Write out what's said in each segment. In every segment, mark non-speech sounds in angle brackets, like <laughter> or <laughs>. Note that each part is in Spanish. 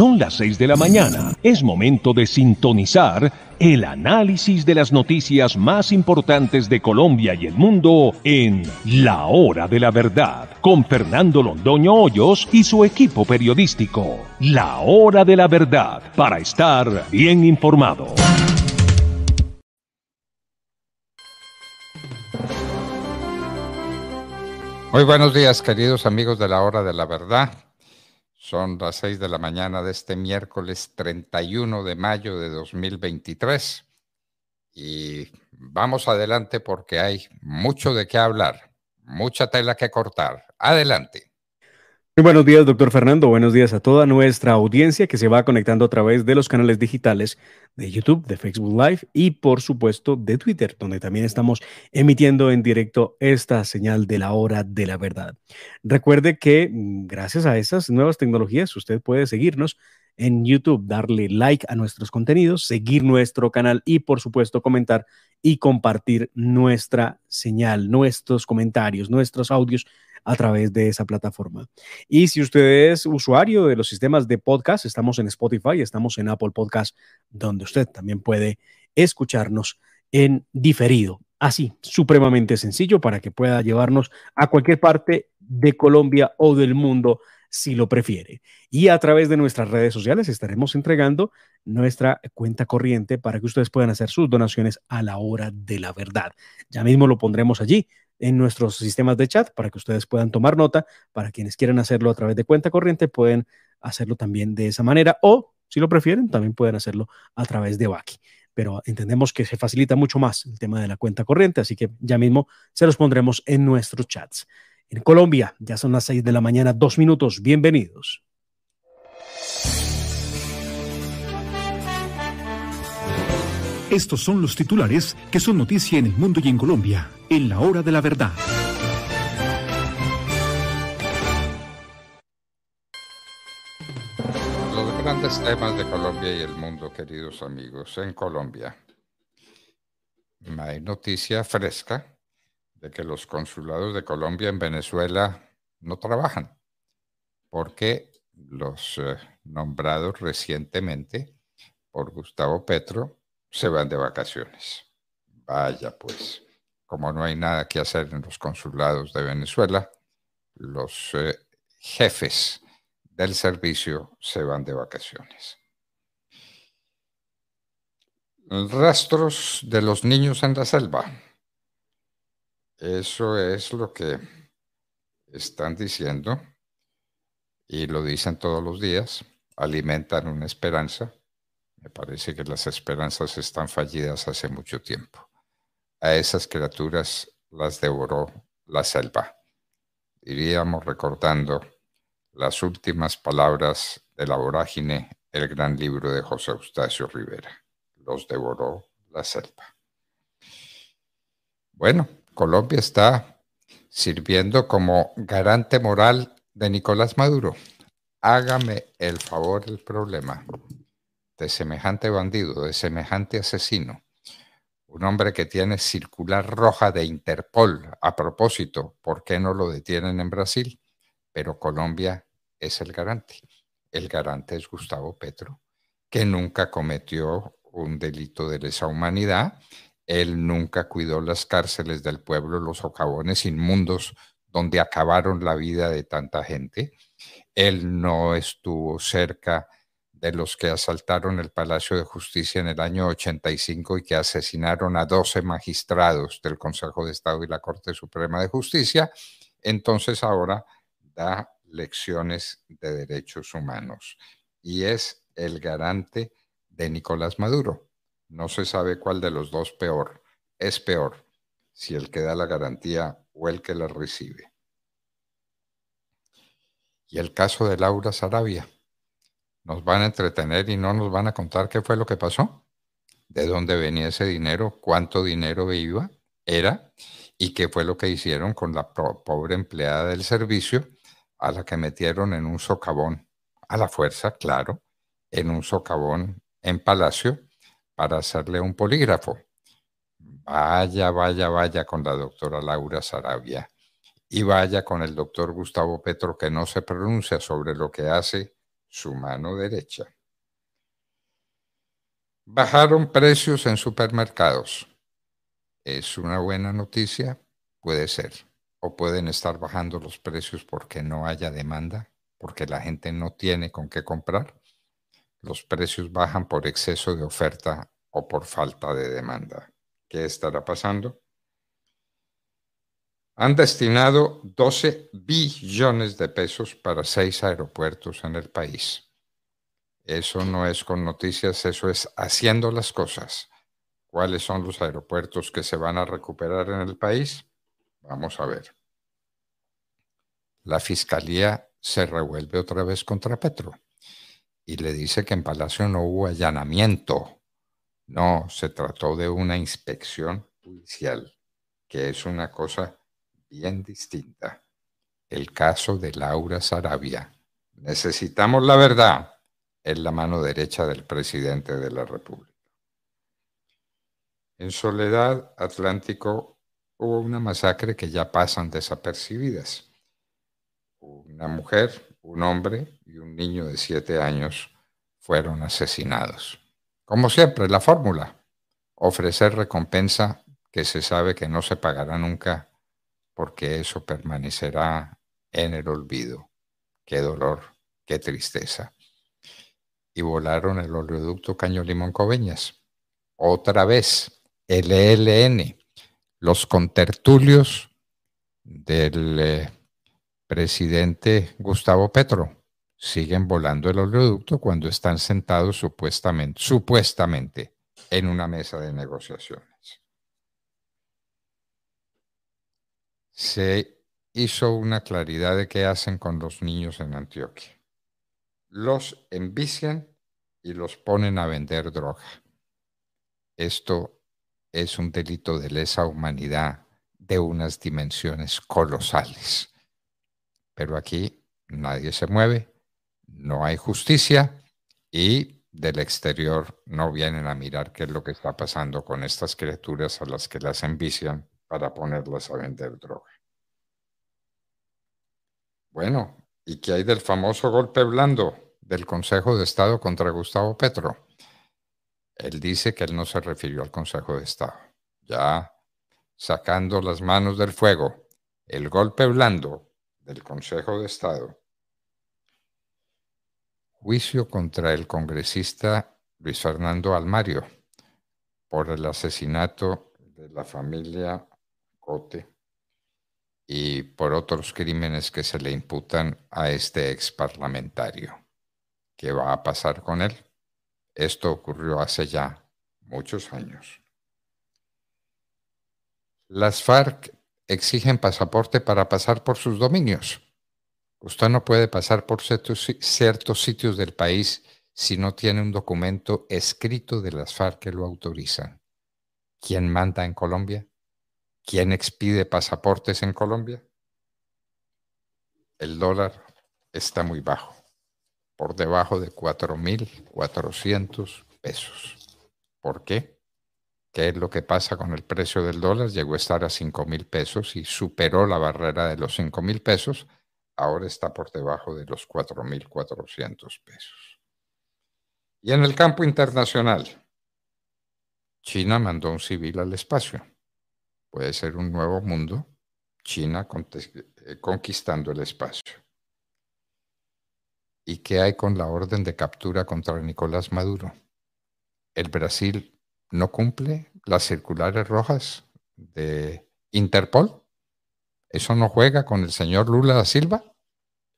Son las 6 de la mañana. Es momento de sintonizar el análisis de las noticias más importantes de Colombia y el mundo en La Hora de la Verdad, con Fernando Londoño Hoyos y su equipo periodístico. La Hora de la Verdad, para estar bien informado. Muy buenos días, queridos amigos de La Hora de la Verdad. Son las seis de la mañana de este miércoles 31 de mayo de 2023 y vamos adelante porque hay mucho de qué hablar, mucha tela que cortar. Adelante. Muy buenos días, doctor Fernando. Buenos días a toda nuestra audiencia que se va conectando a través de los canales digitales de YouTube, de Facebook Live y por supuesto de Twitter, donde también estamos emitiendo en directo esta señal de la hora de la verdad. Recuerde que mm, gracias a esas nuevas tecnologías usted puede seguirnos en YouTube, darle like a nuestros contenidos, seguir nuestro canal y por supuesto comentar y compartir nuestra señal, nuestros comentarios, nuestros audios a través de esa plataforma. Y si usted es usuario de los sistemas de podcast, estamos en Spotify, estamos en Apple Podcast, donde usted también puede escucharnos en diferido. Así, supremamente sencillo para que pueda llevarnos a cualquier parte de Colombia o del mundo si lo prefiere. Y a través de nuestras redes sociales estaremos entregando nuestra cuenta corriente para que ustedes puedan hacer sus donaciones a la hora de la verdad. Ya mismo lo pondremos allí en nuestros sistemas de chat para que ustedes puedan tomar nota. Para quienes quieran hacerlo a través de cuenta corriente, pueden hacerlo también de esa manera o, si lo prefieren, también pueden hacerlo a través de Baki. Pero entendemos que se facilita mucho más el tema de la cuenta corriente, así que ya mismo se los pondremos en nuestros chats. En Colombia, ya son las 6 de la mañana, dos minutos. Bienvenidos. Estos son los titulares que son noticia en el mundo y en Colombia, en la hora de la verdad. Los grandes temas de Colombia y el mundo, queridos amigos. En Colombia hay noticia fresca de que los consulados de Colombia en Venezuela no trabajan porque los eh, nombrados recientemente por Gustavo Petro se van de vacaciones. Vaya pues, como no hay nada que hacer en los consulados de Venezuela, los eh, jefes del servicio se van de vacaciones. Rastros de los niños en la selva. Eso es lo que están diciendo y lo dicen todos los días, alimentan una esperanza me parece que las esperanzas están fallidas hace mucho tiempo. A esas criaturas las devoró la selva. Iríamos recordando las últimas palabras de la vorágine, el gran libro de José Eustacio Rivera. Los devoró la selva. Bueno, Colombia está sirviendo como garante moral de Nicolás Maduro. Hágame el favor el problema de semejante bandido, de semejante asesino, un hombre que tiene circular roja de Interpol. A propósito, ¿por qué no lo detienen en Brasil? Pero Colombia es el garante. El garante es Gustavo Petro, que nunca cometió un delito de lesa humanidad. Él nunca cuidó las cárceles del pueblo, los socavones inmundos donde acabaron la vida de tanta gente. Él no estuvo cerca de los que asaltaron el Palacio de Justicia en el año 85 y que asesinaron a 12 magistrados del Consejo de Estado y la Corte Suprema de Justicia, entonces ahora da lecciones de derechos humanos y es el garante de Nicolás Maduro. No se sabe cuál de los dos peor. Es peor si el que da la garantía o el que la recibe. Y el caso de Laura Sarabia nos van a entretener y no nos van a contar qué fue lo que pasó, de dónde venía ese dinero, cuánto dinero iba, era y qué fue lo que hicieron con la pobre empleada del servicio a la que metieron en un socavón, a la fuerza, claro, en un socavón en Palacio para hacerle un polígrafo. Vaya, vaya, vaya con la doctora Laura Sarabia y vaya con el doctor Gustavo Petro que no se pronuncia sobre lo que hace su mano derecha. Bajaron precios en supermercados. ¿Es una buena noticia? Puede ser. O pueden estar bajando los precios porque no haya demanda, porque la gente no tiene con qué comprar. Los precios bajan por exceso de oferta o por falta de demanda. ¿Qué estará pasando? Han destinado 12 billones de pesos para seis aeropuertos en el país. Eso no es con noticias, eso es haciendo las cosas. ¿Cuáles son los aeropuertos que se van a recuperar en el país? Vamos a ver. La fiscalía se revuelve otra vez contra Petro y le dice que en Palacio no hubo allanamiento. No, se trató de una inspección judicial, que es una cosa bien distinta. El caso de Laura Sarabia. Necesitamos la verdad. Es la mano derecha del presidente de la República. En Soledad Atlántico hubo una masacre que ya pasan desapercibidas. Una mujer, un hombre y un niño de siete años fueron asesinados. Como siempre, la fórmula, ofrecer recompensa que se sabe que no se pagará nunca porque eso permanecerá en el olvido. Qué dolor, qué tristeza. Y volaron el oleoducto Caño Limón Coveñas. Otra vez, el ELN, los contertulios del eh, presidente Gustavo Petro siguen volando el oleoducto cuando están sentados supuestamente, supuestamente en una mesa de negociaciones. Se hizo una claridad de qué hacen con los niños en Antioquia. Los envician y los ponen a vender droga. Esto es un delito de lesa humanidad de unas dimensiones colosales. Pero aquí nadie se mueve, no hay justicia y del exterior no vienen a mirar qué es lo que está pasando con estas criaturas a las que las envician para ponerlas a vender droga. Bueno, ¿y qué hay del famoso golpe blando del Consejo de Estado contra Gustavo Petro? Él dice que él no se refirió al Consejo de Estado. Ya sacando las manos del fuego, el golpe blando del Consejo de Estado Juicio contra el congresista Luis Fernando Almario por el asesinato de la familia Y por otros crímenes que se le imputan a este ex parlamentario. ¿Qué va a pasar con él? Esto ocurrió hace ya muchos años. Las FARC exigen pasaporte para pasar por sus dominios. Usted no puede pasar por ciertos, sitios del país si no tiene un documento escrito de las FARC que lo autorizan. ¿Quién manda en Colombia? ¿Quién expide pasaportes en Colombia? El dólar está muy bajo, por debajo de 4.400 pesos. ¿Por qué? ¿Qué es lo que pasa con el precio del dólar? Llegó a estar a 5.000 pesos y superó la barrera de los 5.000 pesos ahora está por debajo de los 4.400 pesos. Y en el campo internacional, China mandó un civil al espacio. Puede ser un nuevo mundo, China eh, conquistando el espacio. ¿Y qué hay con la orden de captura contra Nicolás Maduro? ¿El Brasil no cumple las circulares rojas de Interpol? ¿Eso no juega con el señor Lula da Silva?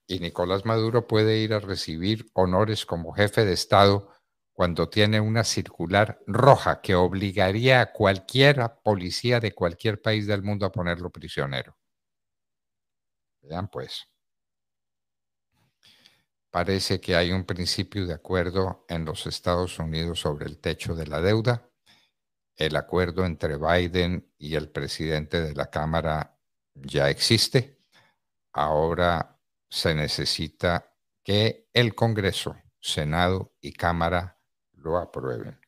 y Nicolás Maduro puede ir a recibir honores como jefe de Estado cuando tiene una circular roja que obligaría a cualquier policía de cualquier país del mundo a ponerlo prisionero. Vean pues. Parece que hay un principio de acuerdo en los Estados Unidos sobre el techo de la deuda. El acuerdo entre Biden y el presidente de la Cámara ya existe. Ahora se necesita que el Congreso, Senado y Cámara lo aprueben.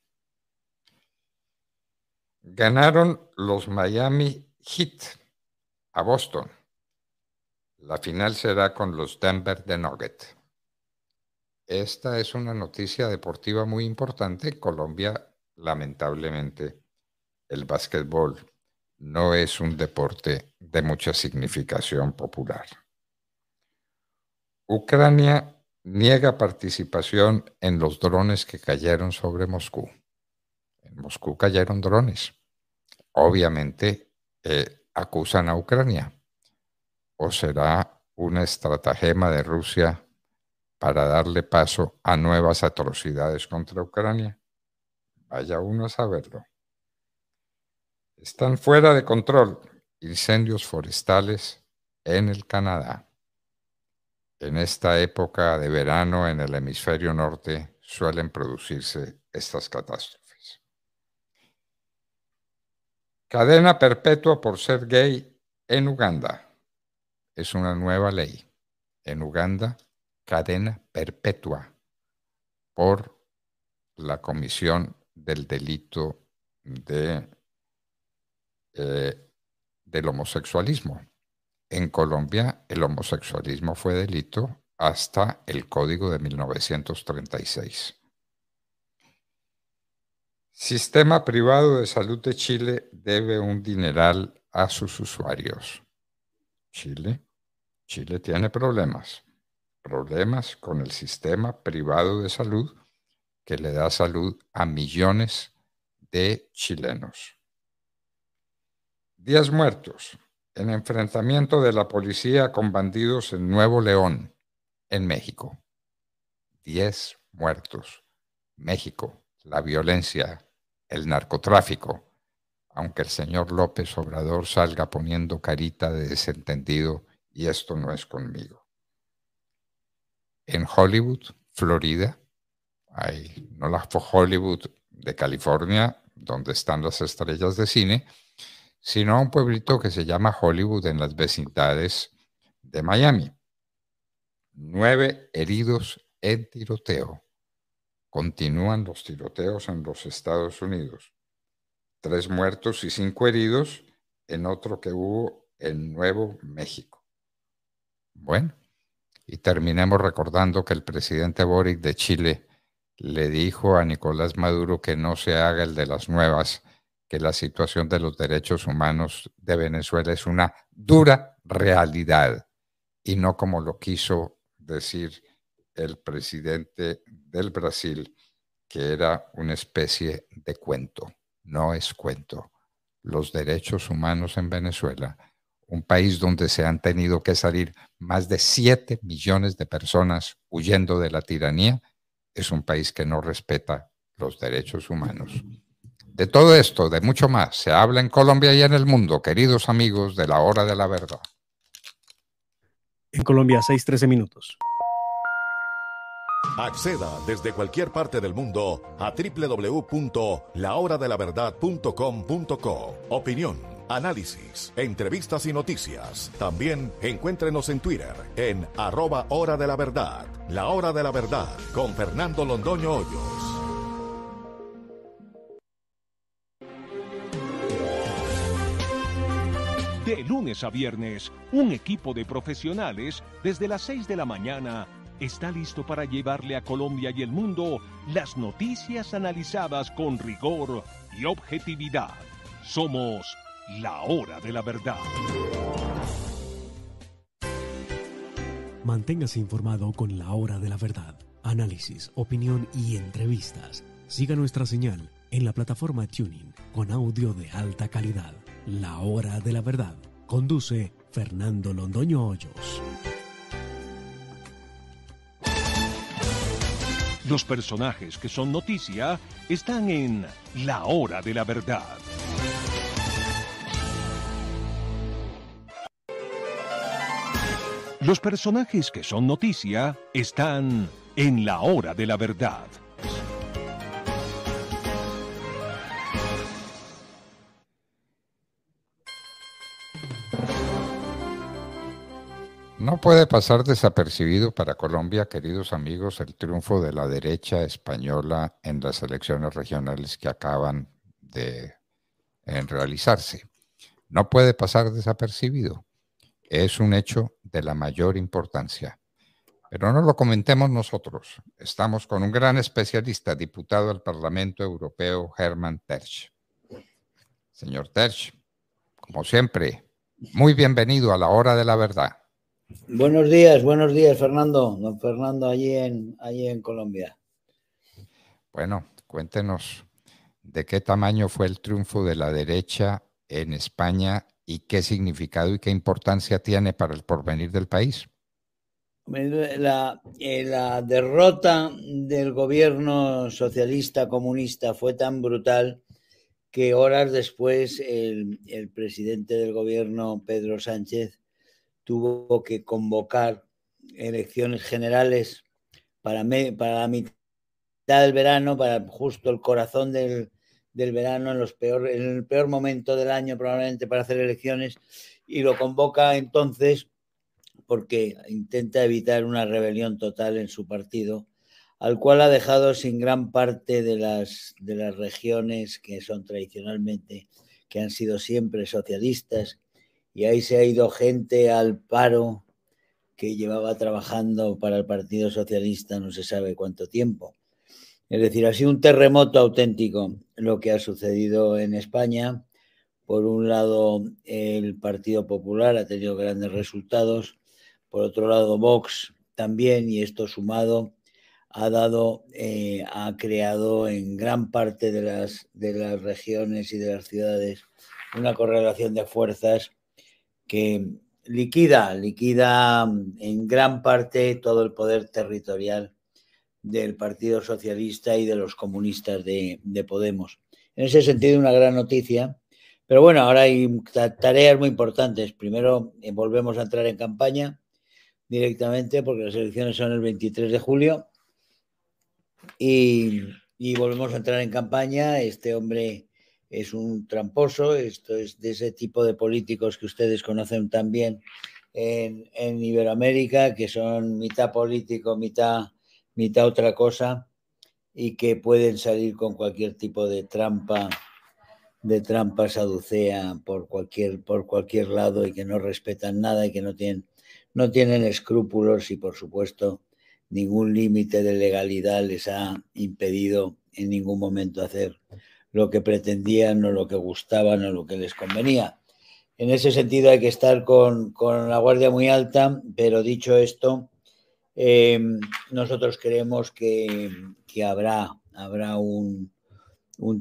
Ganaron los Miami Heat a Boston. La final será con los Denver de Nugget. esta es una noticia deportiva muy importante. Colombia, lamentablemente, el básquetbol no es un deporte de mucha significación popular. Ucrania niega participación en los drones que cayeron sobre Moscú. En Moscú cayeron drones. Obviamente eh, acusan a Ucrania. ¿O será una estratagema de Rusia para darle paso a nuevas atrocidades contra Ucrania? Vaya uno a saberlo. Están fuera de control incendios forestales en el Canadá. En esta época de verano en el hemisferio norte suelen producirse estas catástrofes. Cadena perpetua por ser gay en Uganda. Es una nueva ley. En Uganda, cadena perpetua por la comisión del delito de eh, del homosexualismo. En Colombia el homosexualismo fue delito hasta el Código de 1936. Sistema privado de salud de Chile debe un dineral a sus usuarios. Chile, Chile tiene problemas, problemas con el sistema privado de salud que le da salud a millones de chilenos. Diez muertos en enfrentamiento de la policía con bandidos en Nuevo León, en México. Diez muertos. México, la violencia, el narcotráfico, aunque el señor López Obrador salga poniendo carita de desentendido y esto no es conmigo. En Hollywood, Florida, hay no la Hollywood de California, donde están las estrellas de cine, sino a un pueblito que se llama Hollywood en las vecindades de Miami. Nueve heridos en tiroteo. Continúan los tiroteos en los Estados Unidos. Tres muertos y cinco heridos en otro que hubo en Nuevo México. Bueno, y terminemos recordando que el presidente Boric de Chile le dijo a Nicolás Maduro que no se haga el de las nuevas que la situación de los derechos humanos de Venezuela es una dura realidad y no como lo quiso decir el presidente del Brasil, que era una especie de cuento. No es cuento. Los derechos humanos en Venezuela, un país donde se han tenido que salir más de 7 millones de personas huyendo de la tiranía, es un país que no respeta los derechos humanos. De todo esto, de mucho más, se habla en Colombia y en el mundo, queridos amigos de la hora de la verdad. En Colombia, 6:13 minutos. Acceda desde cualquier parte del mundo a www.lahoradelaverdad.com.co. Opinión, análisis, entrevistas y noticias. También encuéntrenos en Twitter en arroba hora de la verdad. La hora de la verdad con Fernando Londoño Hoyos. De lunes a viernes, un equipo de profesionales desde las 6 de la mañana está listo para llevarle a Colombia y el mundo las noticias analizadas con rigor y objetividad. Somos la hora de la verdad. Manténgase informado con la hora de la verdad. Análisis, opinión y entrevistas. Siga nuestra señal en la plataforma Tuning con audio de alta calidad. La Hora de la Verdad. Conduce Fernando Londoño Hoyos. Los personajes que son noticia están en La Hora de la Verdad. Los personajes que son noticia están en La Hora de la Verdad. No puede pasar desapercibido para Colombia, queridos amigos, el triunfo de la derecha española en las elecciones regionales que acaban de realizarse. No puede pasar desapercibido. Es un hecho de la mayor importancia. Pero no lo comentemos nosotros. Estamos con un gran especialista, diputado al Parlamento Europeo, Hermann Terch. Señor Terch, como siempre, muy bienvenido a la hora de la verdad. Buenos días, buenos días, Fernando. Don Fernando, allí en, allí en Colombia. Bueno, cuéntenos de qué tamaño fue el triunfo de la derecha en España y qué significado y qué importancia tiene para el porvenir del país. La, eh, la, derrota del gobierno socialista comunista fue tan brutal que horas después el, el presidente del gobierno, Pedro Sánchez, tuvo que convocar elecciones generales para, para la mitad del verano, para justo el corazón del, del verano, en, los peor, en el peor momento del año probablemente para hacer elecciones, y lo convoca entonces porque intenta evitar una rebelión total en su partido, al cual ha dejado sin gran parte de las, de las regiones que son tradicionalmente, que han sido siempre socialistas, y ahí se ha ido gente al paro que llevaba trabajando para el Partido Socialista no se sabe cuánto tiempo. Es decir, ha sido un terremoto auténtico lo que ha sucedido en España. Por un lado, el Partido Popular ha tenido grandes resultados. Por otro lado, Vox también, y esto sumado, ha dado, eh, ha creado en gran parte de las, de las regiones y de las ciudades una correlación de fuerzas que liquida, liquida en gran parte todo el poder territorial del Partido Socialista y de los comunistas de, Podemos. En ese sentido, una gran noticia. Pero bueno, ahora hay tareas muy importantes. Primero, eh, volvemos a entrar en campaña directamente porque las elecciones son el 23 de julio y, y volvemos a entrar en campaña. Este hombre es un tramposo, esto es de ese tipo de políticos que ustedes conocen también en, Iberoamérica, que son mitad político, mitad, mitad otra cosa, y que pueden salir con cualquier tipo de trampa, de trampa saducea por cualquier, por cualquier lado y que no respetan nada y que no tienen, no tienen escrúpulos y por supuesto ningún límite de legalidad les ha impedido en ningún momento hacer lo que pretendían o lo que gustaban o lo que les convenía. En ese sentido hay que estar con, la guardia muy alta, pero dicho esto, eh, nosotros creemos que, habrá, habrá un,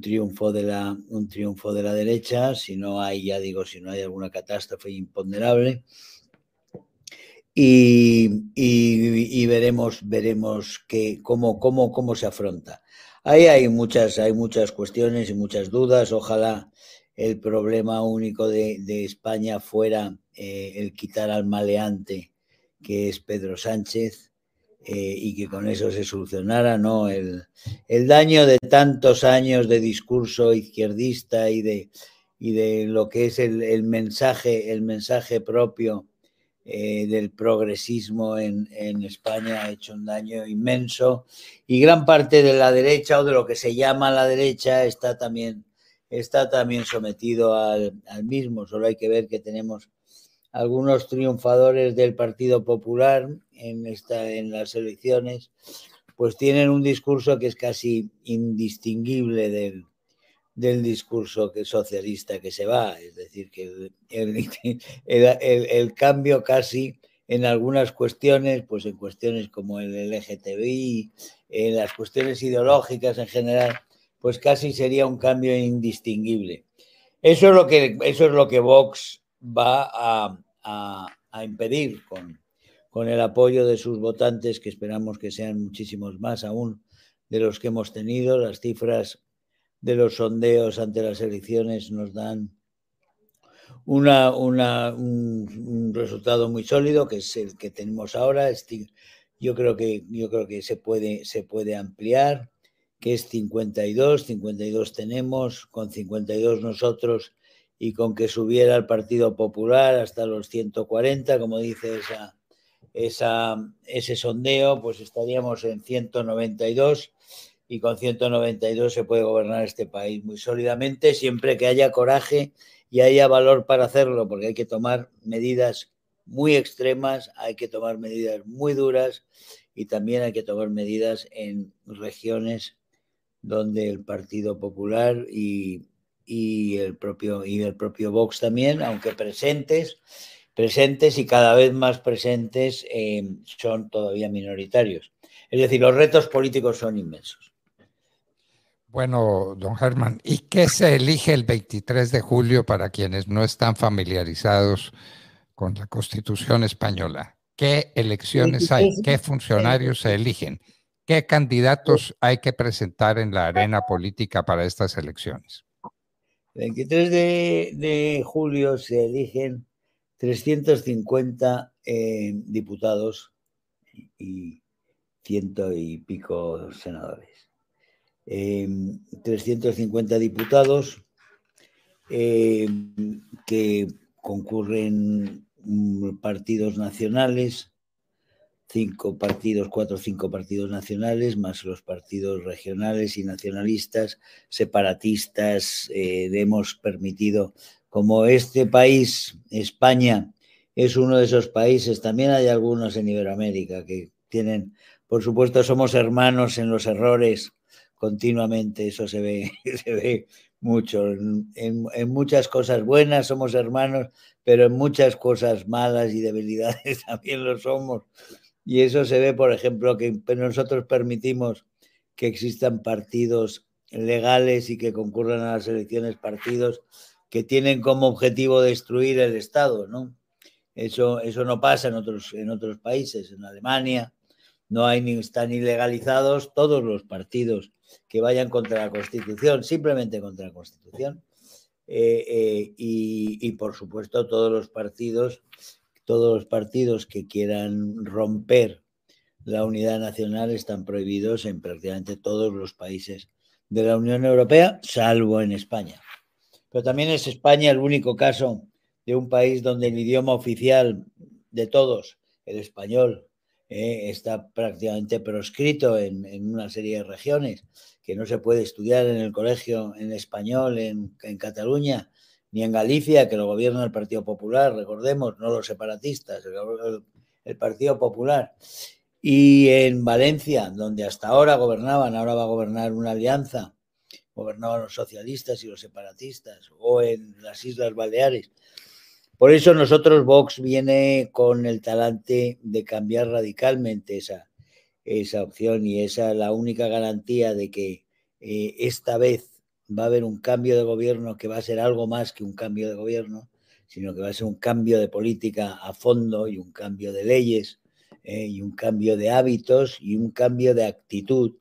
triunfo de la, un triunfo de la derecha, si no hay, ya digo, si no hay alguna catástrofe imponderable. Y, veremos, veremos que, cómo, cómo, cómo se afronta. Ahí hay muchas, hay muchas cuestiones y muchas dudas. Ojalá el problema único de, España fuera eh, el quitar al maleante que es Pedro Sánchez eh, y que con eso se solucionara ¿no? el, daño de tantos años de discurso izquierdista y de, y de lo que es el, mensaje, el mensaje propio eh, del progresismo en, España ha hecho un daño inmenso y gran parte de la derecha o de lo que se llama la derecha está también, está también sometido al, mismo. Solo hay que ver que tenemos algunos triunfadores del Partido Popular en, esta, en las elecciones, pues tienen un discurso que es casi indistinguible del, del discurso que socialista que se va, es decir, que el, cambio casi en algunas cuestiones, pues en cuestiones como el LGTBI, en las cuestiones ideológicas en general, pues casi sería un cambio indistinguible. Eso es lo que, eso es lo que Vox va a, a impedir con, con el apoyo de sus votantes, que esperamos que sean muchísimos más aún de los que hemos tenido. Las cifras de los sondeos ante las elecciones nos dan una, un, resultado muy sólido, que es el que tenemos ahora. Yo creo que, yo creo que se, puede, se puede ampliar, que es 52, 52 tenemos, con 52 nosotros y con que subiera el Partido Popular hasta los 140, como dice esa, esa, ese sondeo, pues estaríamos en 192 y con 192 se puede gobernar este país muy sólidamente, siempre que haya coraje y haya valor para hacerlo, porque hay que tomar medidas muy extremas, hay que tomar medidas muy duras y también hay que tomar medidas en regiones donde el Partido Popular y, el propio y el propio Vox también, aunque presentes, presentes y cada vez más presentes, eh, son todavía minoritarios. Es decir, los retos políticos son inmensos. Bueno, don Germán, ¿y qué se elige el 23 de julio para quienes no están familiarizados con la Constitución española? ¿Qué elecciones hay? ¿Qué funcionarios se eligen? ¿Qué candidatos hay que presentar en la arena política para estas elecciones? El 23 de, julio se eligen 350 eh, diputados y ciento y pico senadores. 350 em, diputados em, que concurren mm, partidos nacionales, cinco partidos, cuatro o cinco partidos nacionales, más los partidos regionales y nacionalistas, separatistas, eh, hemos permitido, como este país, España, es uno de esos países, también hay algunos en Iberoamérica que tienen, por supuesto, somos hermanos en los errores, continuamente, eso se ve, <laughs> se ve mucho. En, muchas cosas buenas somos hermanos, pero en muchas cosas malas y debilidades <laughs> también lo somos. Y eso se ve, por ejemplo, que nosotros permitimos que existan partidos legales y que concurran a las elecciones partidos que tienen como objetivo destruir el Estado, ¿no? Eso, eso no pasa en otros, en otros países, en Alemania, no hay ni están ilegalizados todos los partidos que vayan contra la Constitución, simplemente contra la Constitución. Eh, eh, y, por supuesto todos los partidos, todos los partidos que quieran romper la unidad nacional están prohibidos en prácticamente todos los países de la Unión Europea, salvo en España. Pero también es España el único caso de un país donde el idioma oficial de todos, el español, eh, está prácticamente proscrito en, una serie de regiones, que no se puede estudiar en el colegio en español en, Cataluña, ni en Galicia, que lo gobierna el Partido Popular, recordemos, no los separatistas, el, Partido Popular. Y en Valencia, donde hasta ahora gobernaban, ahora va a gobernar una alianza, gobernaban los socialistas y los separatistas, o en las Islas Baleares, por eso nosotros Vox viene con el talante de cambiar radicalmente esa, esa opción y esa es la única garantía de que eh, esta vez va a haber un cambio de gobierno que va a ser algo más que un cambio de gobierno, sino que va a ser un cambio de política a fondo y un cambio de leyes eh, y un cambio de hábitos y un cambio de actitud.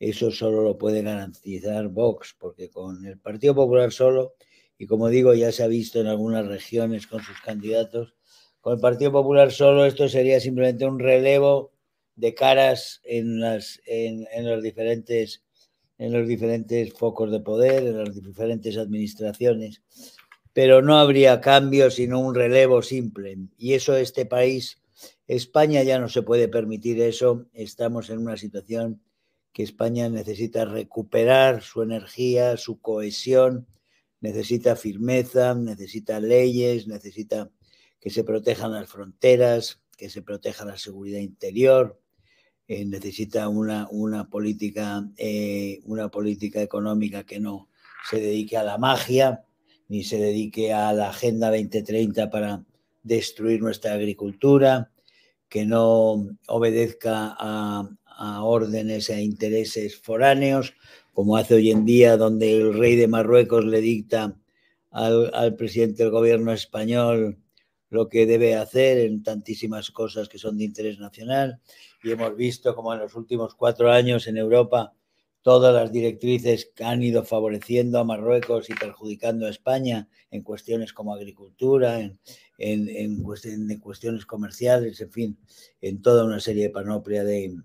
Eso solo lo puede garantizar Vox, porque con el Partido Popular solo y como digo, ya se ha visto en algunas regiones con sus candidatos. Con el Partido Popular solo esto sería simplemente un relevo de caras en, las, en, los diferentes, en los diferentes focos de poder, en las diferentes administraciones, pero no habría cambio sino un relevo simple. Y eso este país, España ya no se puede permitir eso. Estamos en una situación que España necesita recuperar su energía, su cohesión, necesita firmeza, necesita leyes, necesita que se protejan las fronteras, que se proteja la seguridad interior, eh, necesita una, una, política, eh, una política económica que no se dedique a la magia, ni se dedique a la Agenda 2030 para destruir nuestra agricultura, que no obedezca a, a órdenes e intereses foráneos, como hace hoy en día, donde el rey de Marruecos le dicta al, presidente del gobierno español lo que debe hacer en tantísimas cosas que son de interés nacional. Y hemos visto como en los últimos cuatro años en Europa todas las directrices que han ido favoreciendo a Marruecos y perjudicando a España en cuestiones como agricultura, en, cuestiones comerciales, en fin, en toda una serie de panoplia de,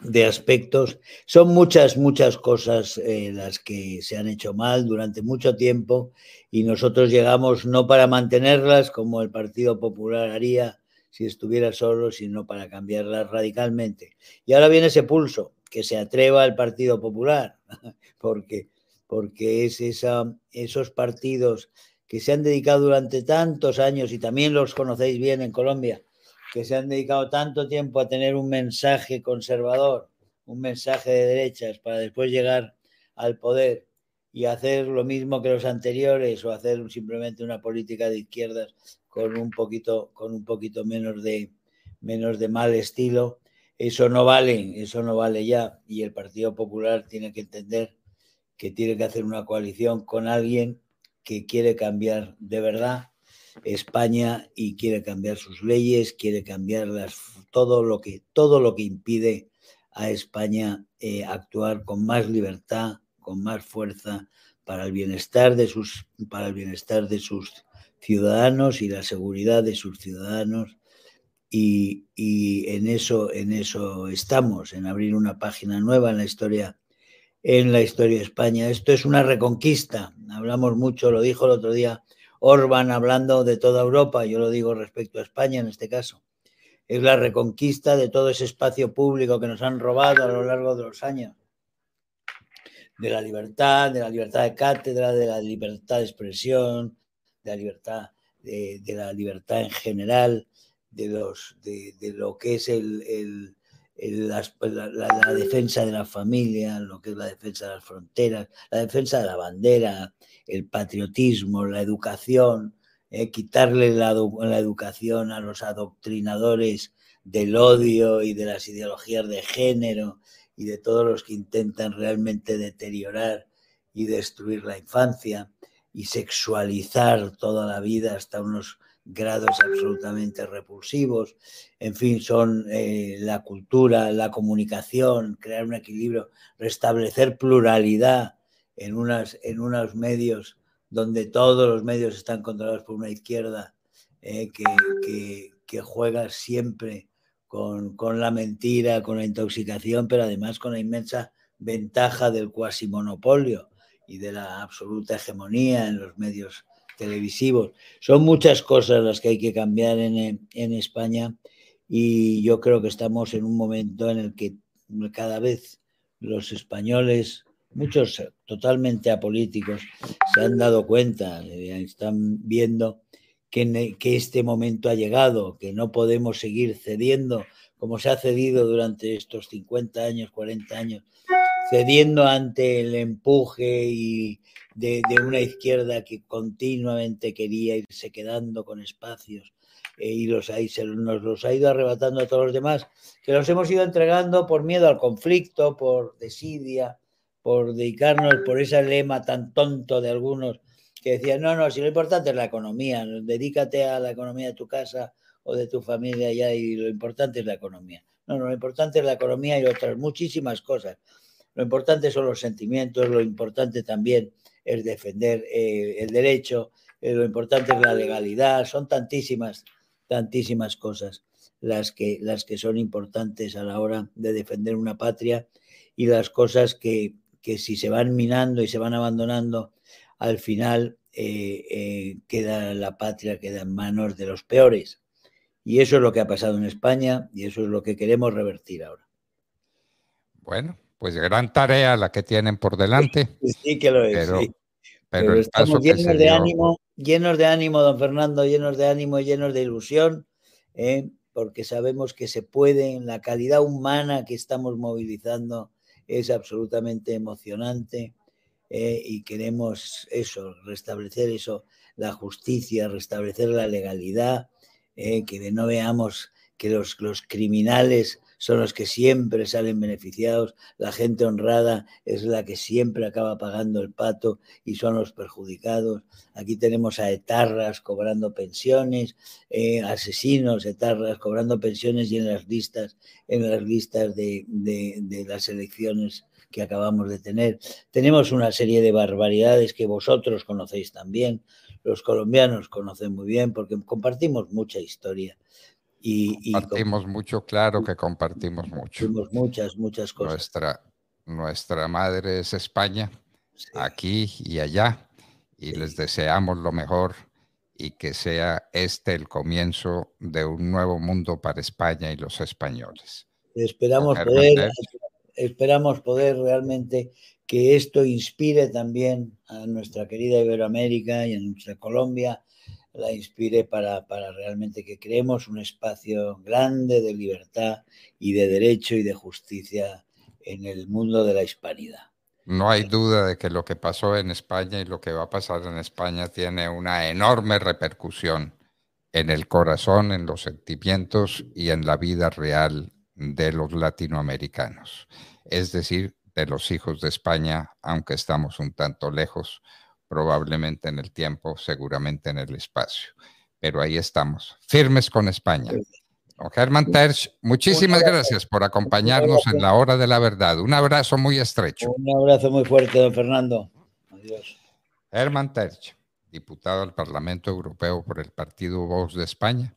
de aspectos. Son muchas, muchas cosas eh, las que se han hecho mal durante mucho tiempo y nosotros llegamos no para mantenerlas como el Partido Popular haría si estuviera solo, sino para cambiarlas radicalmente. Y ahora viene ese pulso, que se atreva el Partido Popular, <laughs> porque, porque es esa, esos partidos que se han dedicado durante tantos años, y también los conocéis bien en Colombia, que se han dedicado tanto tiempo a tener un mensaje conservador, un mensaje de derechas, para después llegar al poder y hacer lo mismo que los anteriores o hacer simplemente una política de izquierdas con un poquito, con un poquito menos de, menos de mal estilo, eso no vale, eso no vale ya. Y el Partido Popular tiene que entender que tiene que hacer una coalición con alguien que quiere cambiar de verdad España y quiere cambiar sus leyes, quiere cambiar todo, lo que, todo lo que impide a España eh, actuar con más libertad, con más fuerza para el bienestar de sus, para el bienestar de sus ciudadanos y la seguridad de sus ciudadanos y, en, eso, en eso estamos, en abrir una página nueva en la historia en la historia de España. Esto es una reconquista. Hablamos mucho, lo dijo el otro día Orban hablando de toda Europa, yo lo digo respecto a España en este caso. Es la reconquista de todo ese espacio público que nos han robado a lo largo de los años. De la libertad, de la libertad de cátedra, de la libertad de expresión, de la libertad, de, la libertad en general, de, los, de, lo que es el, la, defensa de la familia, lo que es la defensa de las fronteras, la defensa de la bandera, el patriotismo, la educación, eh, quitarle la, educación a los adoctrinadores del odio y de las ideologías de género y de todos los que intentan realmente deteriorar y destruir la infancia y sexualizar toda la vida hasta unos grados absolutamente repulsivos. En fin, son eh, la cultura, la comunicación, crear un equilibrio, restablecer pluralidad en, unas, en unos medios donde todos los medios están controlados por una izquierda eh, que, que, juega siempre con, con, la mentira, con la intoxicación, pero además con la inmensa ventaja del cuasi monopolio y de la absoluta hegemonía en los medios televisivos. Son muchas cosas las que hay que cambiar en, en España y yo creo que estamos en un momento en el que cada vez los españoles, muchos totalmente apolíticos, se han dado cuenta, eh, están viendo que, que este momento ha llegado, que no podemos seguir cediendo como se ha cedido durante estos 50 años, 40 años, cediendo ante el empuje y de, una izquierda que continuamente quería irse quedando con espacios eh, y los, ahí se, nos los ha ido arrebatando a todos los demás, que los hemos ido entregando por miedo al conflicto, por desidia, por dedicarnos, por ese lema tan tonto de algunos que decían, no, no, si lo importante es la economía, dedícate a la economía de tu casa o de tu familia ya y lo importante es la economía. No, no, lo importante es la economía y otras muchísimas cosas. Lo importante son los sentimientos, lo importante también es defender eh, el derecho, eh, lo importante es la legalidad, son tantísimas, tantísimas cosas las que, las que son importantes a la hora de defender una patria y las cosas que, que si se van minando y se van abandonando, al final eh, queda la patria, queda en manos de los peores. Y eso es lo que ha pasado en España y eso es lo que queremos revertir ahora. Bueno, pues gran tarea la que tienen por delante. <laughs> Sí, que lo es. Pero, estamos llenos de ánimo, llenos de ánimo, don Fernando, llenos de ánimo, llenos de ilusión, ¿eh? porque sabemos que se puede, la calidad humana que estamos movilizando es absolutamente emocionante ¿eh? y queremos eso, restablecer eso, la justicia, restablecer la legalidad, ¿eh? que no veamos que los, los criminales son los que siempre salen beneficiados, la gente honrada es la que siempre acaba pagando el pato y son los perjudicados. Aquí tenemos a etarras cobrando pensiones, eh, asesinos, etarras cobrando pensiones y en las listas, de, de las elecciones que acabamos de tener. Tenemos una serie de barbaridades que vosotros conocéis también, los colombianos conocen muy bien porque compartimos mucha historia. Y, compartimos mucho, claro que compartimos mucho. muchas, muchas cosas. Nuestra, nuestra madre es España, aquí y allá, y les deseamos lo mejor y que sea este el comienzo de un nuevo mundo para España y los españoles. Esperamos poder, esperamos poder realmente que esto inspire también a nuestra querida Iberoamérica y a nuestra Colombia, la inspire para, para realmente que creemos un espacio grande de libertad y de derecho y de justicia en el mundo de la hispanidad. No hay duda de que lo que pasó en España y lo que va a pasar en España tiene una enorme repercusión en el corazón, en los sentimientos y en la vida real de los latinoamericanos, es decir, de los hijos de España, aunque estamos un tanto lejos, probablemente en el tiempo, seguramente en el espacio. Pero ahí estamos, firmes con España. Don Germán Terch, muchísimas gracias por acompañarnos en la hora de la verdad. Un abrazo muy estrecho. Un abrazo muy fuerte, don Fernando. Adiós. Germán Terch, diputado al Parlamento Europeo por el Partido Vox de España,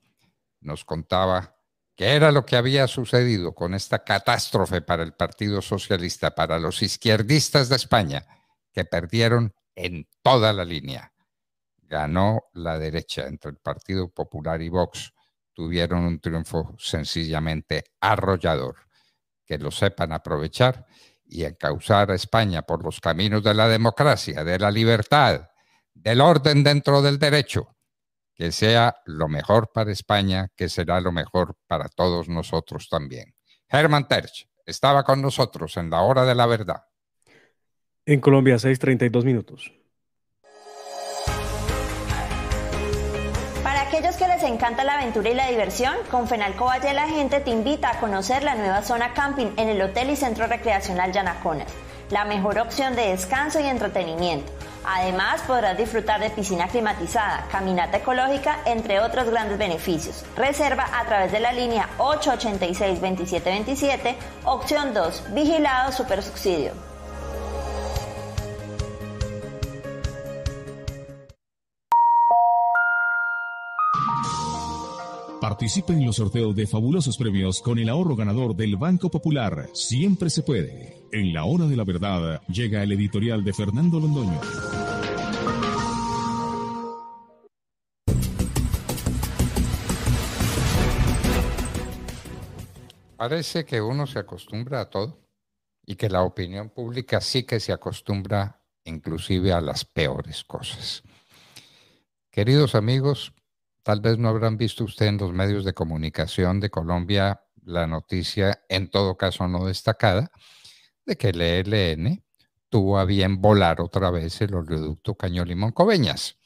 nos contaba qué era lo que había sucedido con esta catástrofe para el Partido Socialista, para los izquierdistas de España, que perdieron en toda la línea. Ganó la derecha entre el Partido Popular y Vox tuvieron un triunfo sencillamente arrollador. Que lo sepan aprovechar y encauzar a España por los caminos de la democracia, de la libertad, del orden dentro del derecho, que sea lo mejor para España, que será lo mejor para todos nosotros también. Herman Terch estaba con nosotros en la hora de la verdad. En Colombia, 6:32 minutos. aquellos que les encanta la aventura y la diversión, con Fenalco Valle la gente te invita a conocer la nueva zona camping en el Hotel y Centro Recreacional Yanaconas, la mejor opción de descanso y entretenimiento. Además, podrás disfrutar de piscina climatizada, caminata ecológica, entre otros grandes beneficios. Reserva a través de la línea 886-2727, opción 2, vigilado super Participe en los sorteos de fabulosos premios con el ahorro ganador del Banco Popular. Siempre se puede. En la hora de la verdad llega el editorial de Fernando Londoño. Parece que uno se acostumbra a todo y que la opinión pública sí que se acostumbra inclusive a las peores cosas. Queridos amigos, Tal vez no habrán visto usted en los medios de comunicación de Colombia la noticia, en todo caso no destacada, de que el ELN tuvo a bien volar otra vez el oleoducto Caño Limón Coveñas.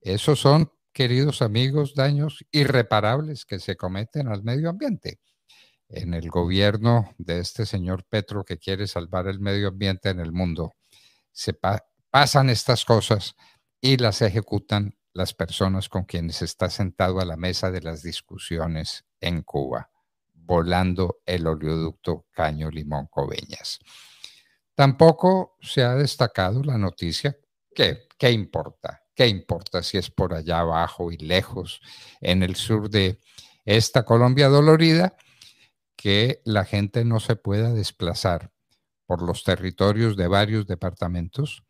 Esos son, queridos amigos, daños irreparables que se cometen al medio ambiente. En el gobierno de este señor Petro que quiere salvar el medio ambiente en el mundo, se pasan estas cosas y las ejecutan las personas con quienes está sentado a la mesa de las discusiones en Cuba, volando el oleoducto Caño Limón Coveñas. Tampoco se ha destacado la noticia que, ¿qué importa? ¿Qué importa si es por allá abajo y lejos, en el sur de esta Colombia dolorida, que la gente no se pueda desplazar por los territorios de varios departamentos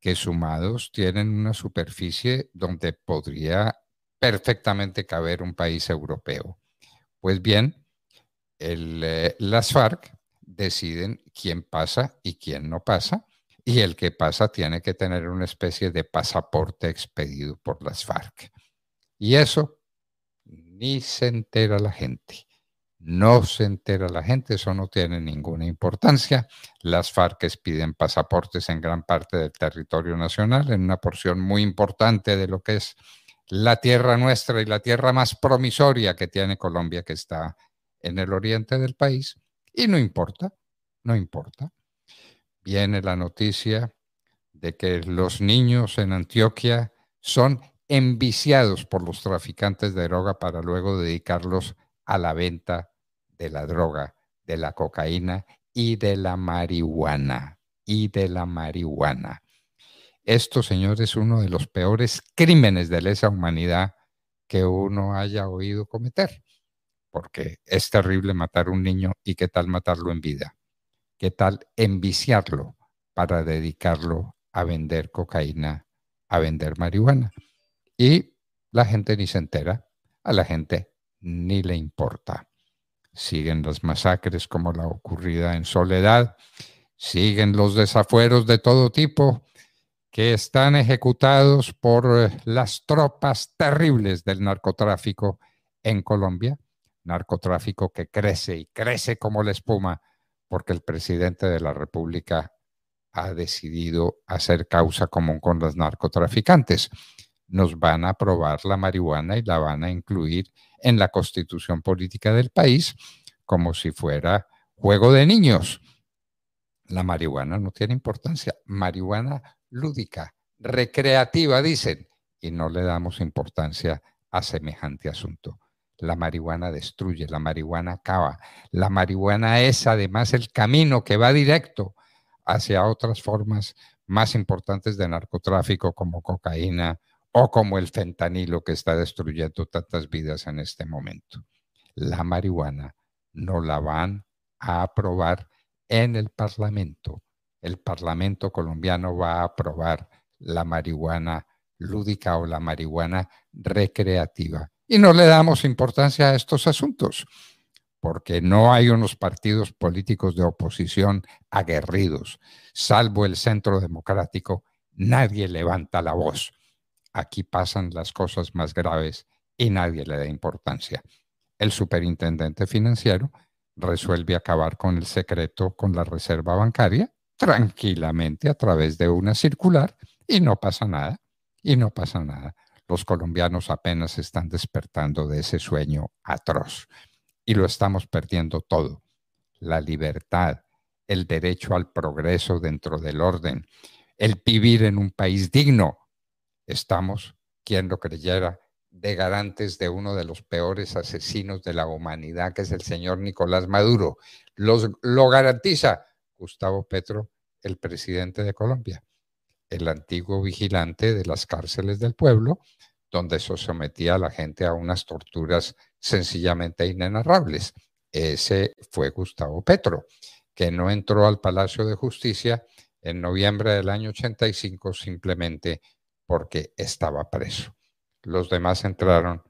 que sumados tienen una superficie donde podría perfectamente caber un país europeo. Pues bien, eh, las FARC deciden quién pasa y quién no pasa, y el que pasa tiene que tener una especie de pasaporte expedido por las FARC. Y eso ni se entera la gente. No se entera la gente, eso no tiene ninguna importancia. Las FARC piden pasaportes en gran parte del territorio nacional, en una porción muy importante de lo que es la tierra nuestra y la tierra más promisoria que tiene Colombia, que está en el oriente del país. Y no importa, no importa. Viene la noticia de que los niños en Antioquia son enviciados por los traficantes de droga para luego dedicarlos a la venta de la droga, de la cocaína y de la marihuana. Y de la marihuana. Esto, señores, es uno de los peores crímenes de lesa humanidad que uno haya oído cometer, porque es terrible matar a un niño y qué tal matarlo en vida, qué tal enviciarlo para dedicarlo a vender cocaína, a vender marihuana. Y la gente ni se entera, a la gente ni le importa. Siguen las masacres como la ocurrida en Soledad, siguen los desafueros de todo tipo que están ejecutados por eh, las tropas terribles del narcotráfico en Colombia, narcotráfico que crece y crece como la espuma porque el presidente de la República ha decidido hacer causa común con los narcotraficantes. Nos van a aprobar la marihuana y la van a incluir en la constitución política del país como si fuera juego de niños. La marihuana no tiene importancia. Marihuana lúdica, recreativa, dicen, y no le damos importancia a semejante asunto. La marihuana destruye, la marihuana acaba. La marihuana es además el camino que va directo hacia otras formas más importantes de narcotráfico como cocaína o como el fentanilo que está destruyendo tantas vidas en este momento. La marihuana no la van a aprobar en el Parlamento el Parlamento colombiano va a aprobar la marihuana lúdica o la marihuana recreativa. Y no le damos importancia a estos asuntos, porque no hay unos partidos políticos de oposición aguerridos. Salvo el Centro Democrático, nadie levanta la voz. Aquí pasan las cosas más graves y nadie le da importancia. El superintendente financiero resuelve acabar con el secreto con la reserva bancaria tranquilamente a través de una circular y no pasa nada, y no pasa nada. Los colombianos apenas están despertando de ese sueño atroz y lo estamos perdiendo todo. La libertad, el derecho al progreso dentro del orden, el vivir en un país digno. Estamos, quien lo creyera, de garantes de uno de los peores asesinos de la humanidad, que es el señor Nicolás Maduro. Los, lo garantiza Gustavo Petro, el presidente de Colombia, el antiguo vigilante de las cárceles del pueblo, donde se sometía a la gente a unas torturas sencillamente inenarrables. Ese fue Gustavo Petro, que no entró al Palacio de Justicia en noviembre del año 85 simplemente porque estaba preso. Los demás entraron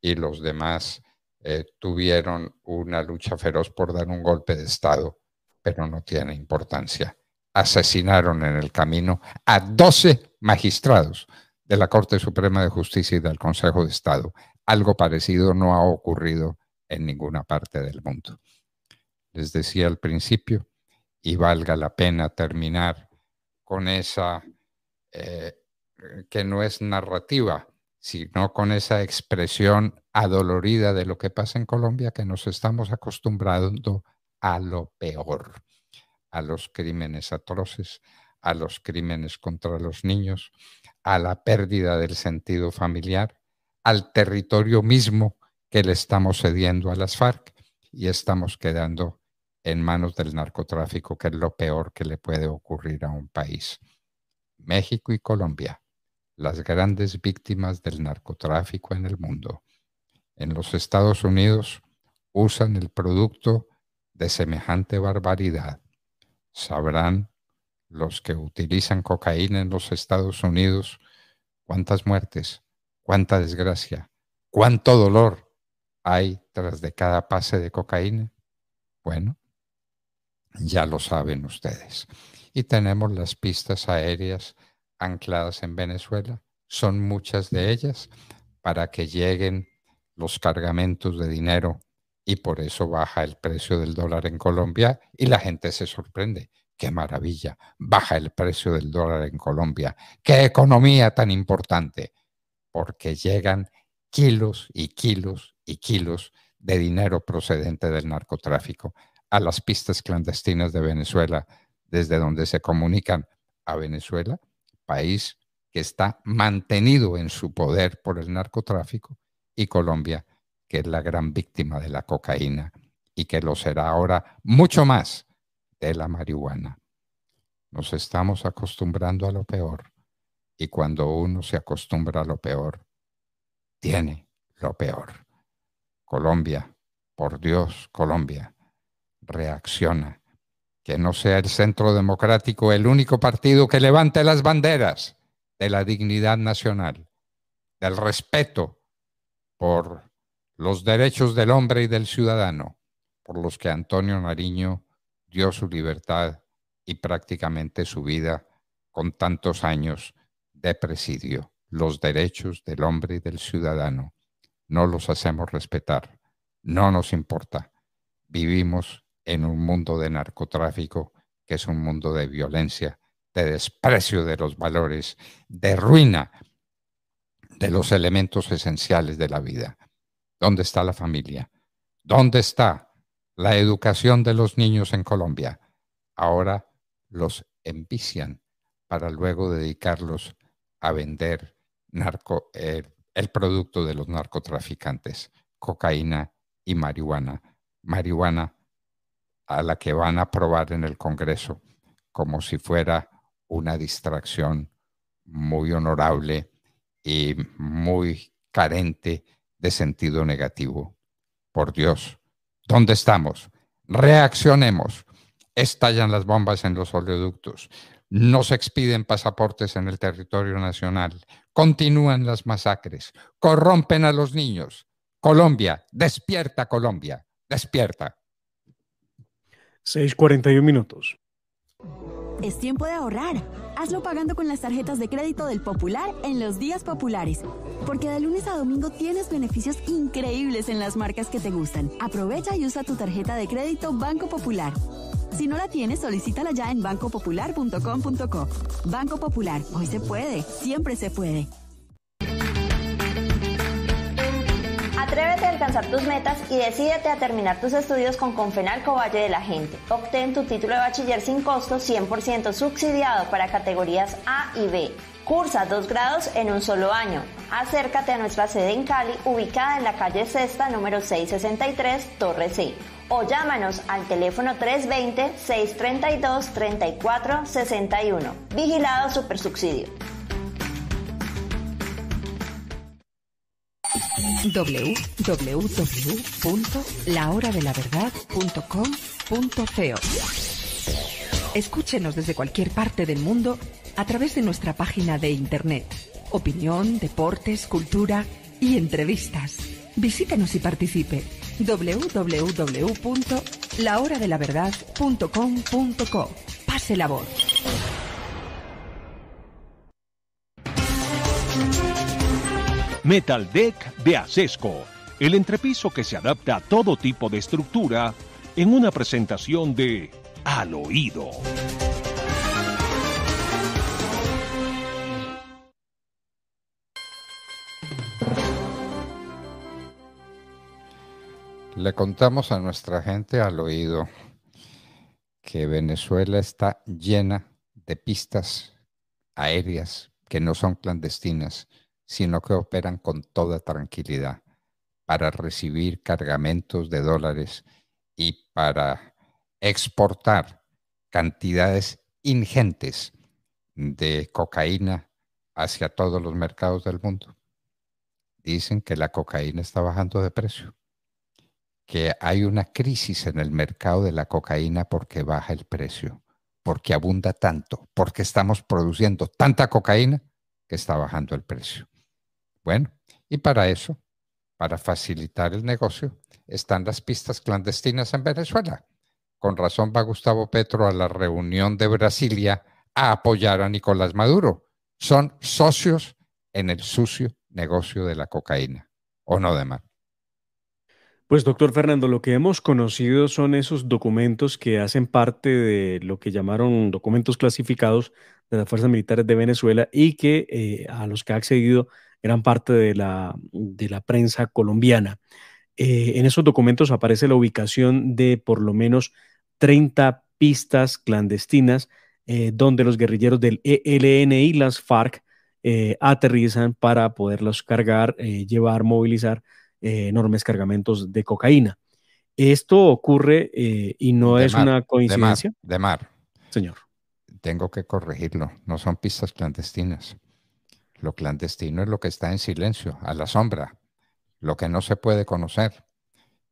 y los demás eh, tuvieron una lucha feroz por dar un golpe de Estado pero no tiene importancia. Asesinaron en el camino a 12 magistrados de la Corte Suprema de Justicia y del Consejo de Estado. Algo parecido no ha ocurrido en ninguna parte del mundo. Les decía al principio, y valga la pena terminar con esa, eh, que no es narrativa, sino con esa expresión adolorida de lo que pasa en Colombia, que nos estamos acostumbrando a lo peor, a los crímenes atroces, a los crímenes contra los niños, a la pérdida del sentido familiar, al territorio mismo que le estamos cediendo a las FARC y estamos quedando en manos del narcotráfico, que es lo peor que le puede ocurrir a un país. México y Colombia, las grandes víctimas del narcotráfico en el mundo. En los Estados Unidos usan el producto de semejante barbaridad. Sabrán los que utilizan cocaína en los Estados Unidos cuántas muertes, cuánta desgracia, cuánto dolor hay tras de cada pase de cocaína. Bueno, ya lo saben ustedes. Y tenemos las pistas aéreas ancladas en Venezuela. Son muchas de ellas para que lleguen los cargamentos de dinero y por eso baja el precio del dólar en Colombia y la gente se sorprende. ¡Qué maravilla! Baja el precio del dólar en Colombia. ¡Qué economía tan importante! Porque llegan kilos y kilos y kilos de dinero procedente del narcotráfico a las pistas clandestinas de Venezuela, desde donde se comunican a Venezuela, país que está mantenido en su poder por el narcotráfico, y Colombia, que es la gran víctima de la cocaína y que lo será ahora mucho más de la marihuana. Nos estamos acostumbrando a lo peor y cuando uno se acostumbra a lo peor, tiene lo peor. Colombia, por Dios, Colombia, reacciona. Que no sea el centro democrático el único partido que levante las banderas de la dignidad nacional, del respeto por los derechos del hombre y del ciudadano, por los que Antonio Nariño dio su libertad y prácticamente su vida con tantos años de presidio. Los derechos del hombre y del ciudadano no los hacemos respetar, no nos importa. Vivimos en un mundo de narcotráfico que es un mundo de violencia, de desprecio de los valores, de ruina de los elementos esenciales de la vida. ¿Dónde está la familia? ¿Dónde está la educación de los niños en Colombia? Ahora los envician para luego dedicarlos a vender narco, el producto de los narcotraficantes, cocaína y marihuana. Marihuana a la que van a aprobar en el Congreso como si fuera una distracción muy honorable y muy carente de sentido negativo. Por Dios, ¿dónde estamos? Reaccionemos. Estallan las bombas en los oleoductos. No se expiden pasaportes en el territorio nacional. Continúan las masacres. Corrompen a los niños. Colombia, despierta Colombia, despierta. 6:41 minutos. Es tiempo de ahorrar. Hazlo pagando con las tarjetas de crédito del Popular en los días populares. Porque de lunes a domingo tienes beneficios increíbles en las marcas que te gustan. Aprovecha y usa tu tarjeta de crédito Banco Popular. Si no la tienes, solicítala ya en bancopopular.com.co. Banco Popular, hoy se puede, siempre se puede. Atrévete a alcanzar tus metas y decídete a terminar tus estudios con Confenalco Valle de la Gente. Obtén tu título de bachiller sin costo 100% subsidiado para categorías A y B. Cursa dos grados en un solo año. Acércate a nuestra sede en Cali, ubicada en la calle Sexta, número 663, Torre C. O llámanos al teléfono 320-632-3461. Vigilado Supersubsidio. www.lahoradelaverdad.com.co Escúchenos desde cualquier parte del mundo a través de nuestra página de internet. Opinión, deportes, cultura y entrevistas. Visítenos y participe www.lahoradelaverdad.com.co Pase la voz. Metal Deck de Acesco, el entrepiso que se adapta a todo tipo de estructura en una presentación de Al Oído. Le contamos a nuestra gente al oído que Venezuela está llena de pistas aéreas que no son clandestinas, sino que operan con toda tranquilidad para recibir cargamentos de dólares y para exportar cantidades ingentes de cocaína hacia todos los mercados del mundo. Dicen que la cocaína está bajando de precio que hay una crisis en el mercado de la cocaína porque baja el precio, porque abunda tanto, porque estamos produciendo tanta cocaína que está bajando el precio. Bueno, y para eso, para facilitar el negocio, están las pistas clandestinas en Venezuela. Con razón va Gustavo Petro a la reunión de Brasilia a apoyar a Nicolás Maduro. Son socios en el sucio negocio de la cocaína, ¿o no, Demar? Pues doctor Fernando, lo que hemos conocido son esos documentos que hacen parte de lo que llamaron documentos clasificados de las Fuerzas Militares de Venezuela y que eh, a los que ha accedido gran parte de la, de la prensa colombiana. Eh, en esos documentos aparece la ubicación de por lo menos 30 pistas clandestinas eh, donde los guerrilleros del ELN y las FARC aterrizan para poderlos cargar, llevar, movilizar eh, enormes cargamentos de cocaína. Esto ocurre eh, y no es una coincidencia. De mar, Señor. Tengo que corregirlo. No son pistas clandestinas. Lo clandestino es lo que está en silencio, a la sombra, lo que no se puede conocer.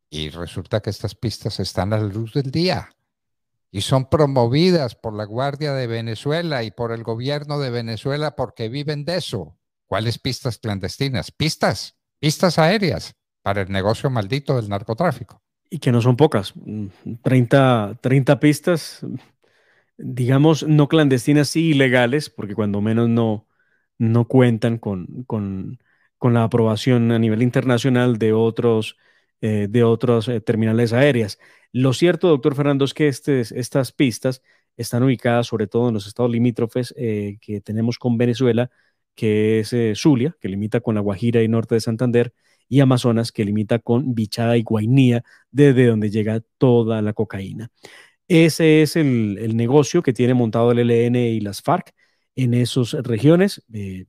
Y resulta que estas pistas están a la luz del día y son promovidas por la Guardia de Venezuela y por el gobierno de Venezuela porque viven de eso. ¿Cuáles pistas clandestinas? Pistas pistas aéreas para el negocio maldito del narcotráfico. Y que no son pocas, 30, mm, 30 pistas, digamos, no clandestinas, sí ilegales, porque cuando menos no, no cuentan con, con, con la aprobación a nivel internacional de otros, eh, de otros eh, terminales aéreas. Lo cierto, doctor Fernando, es que este, estas pistas están ubicadas sobre todo en los estados limítrofes eh, que tenemos con Venezuela, que es Zulia, que limita con La Guajira y norte de Santander, y Amazonas, que limita con Bichada y Guainía, desde donde llega toda la cocaína. Ese es el, negocio que tiene montado el ELN y las FARC en esas regiones, eh,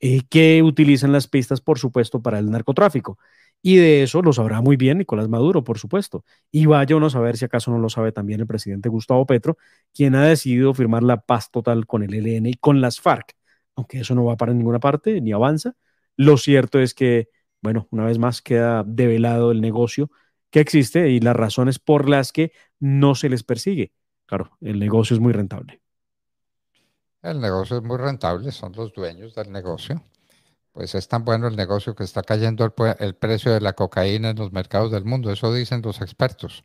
eh, que utilizan las pistas, por supuesto, para el narcotráfico. Y de eso lo sabrá muy bien Nicolás Maduro, por supuesto. Y vaya uno a saber si acaso no lo sabe también el presidente Gustavo Petro, quien ha decidido firmar la paz total con el ELN y con las FARC, aunque eso no va para ninguna parte ni avanza. Lo cierto es que bueno, una vez más queda develado el negocio que existe y las razones por las que no se les persigue. Claro, el negocio es muy rentable. El negocio es muy rentable, son los dueños del negocio. Pues es tan bueno el negocio que está cayendo el, precio de la cocaína en los mercados del mundo. Eso dicen los expertos,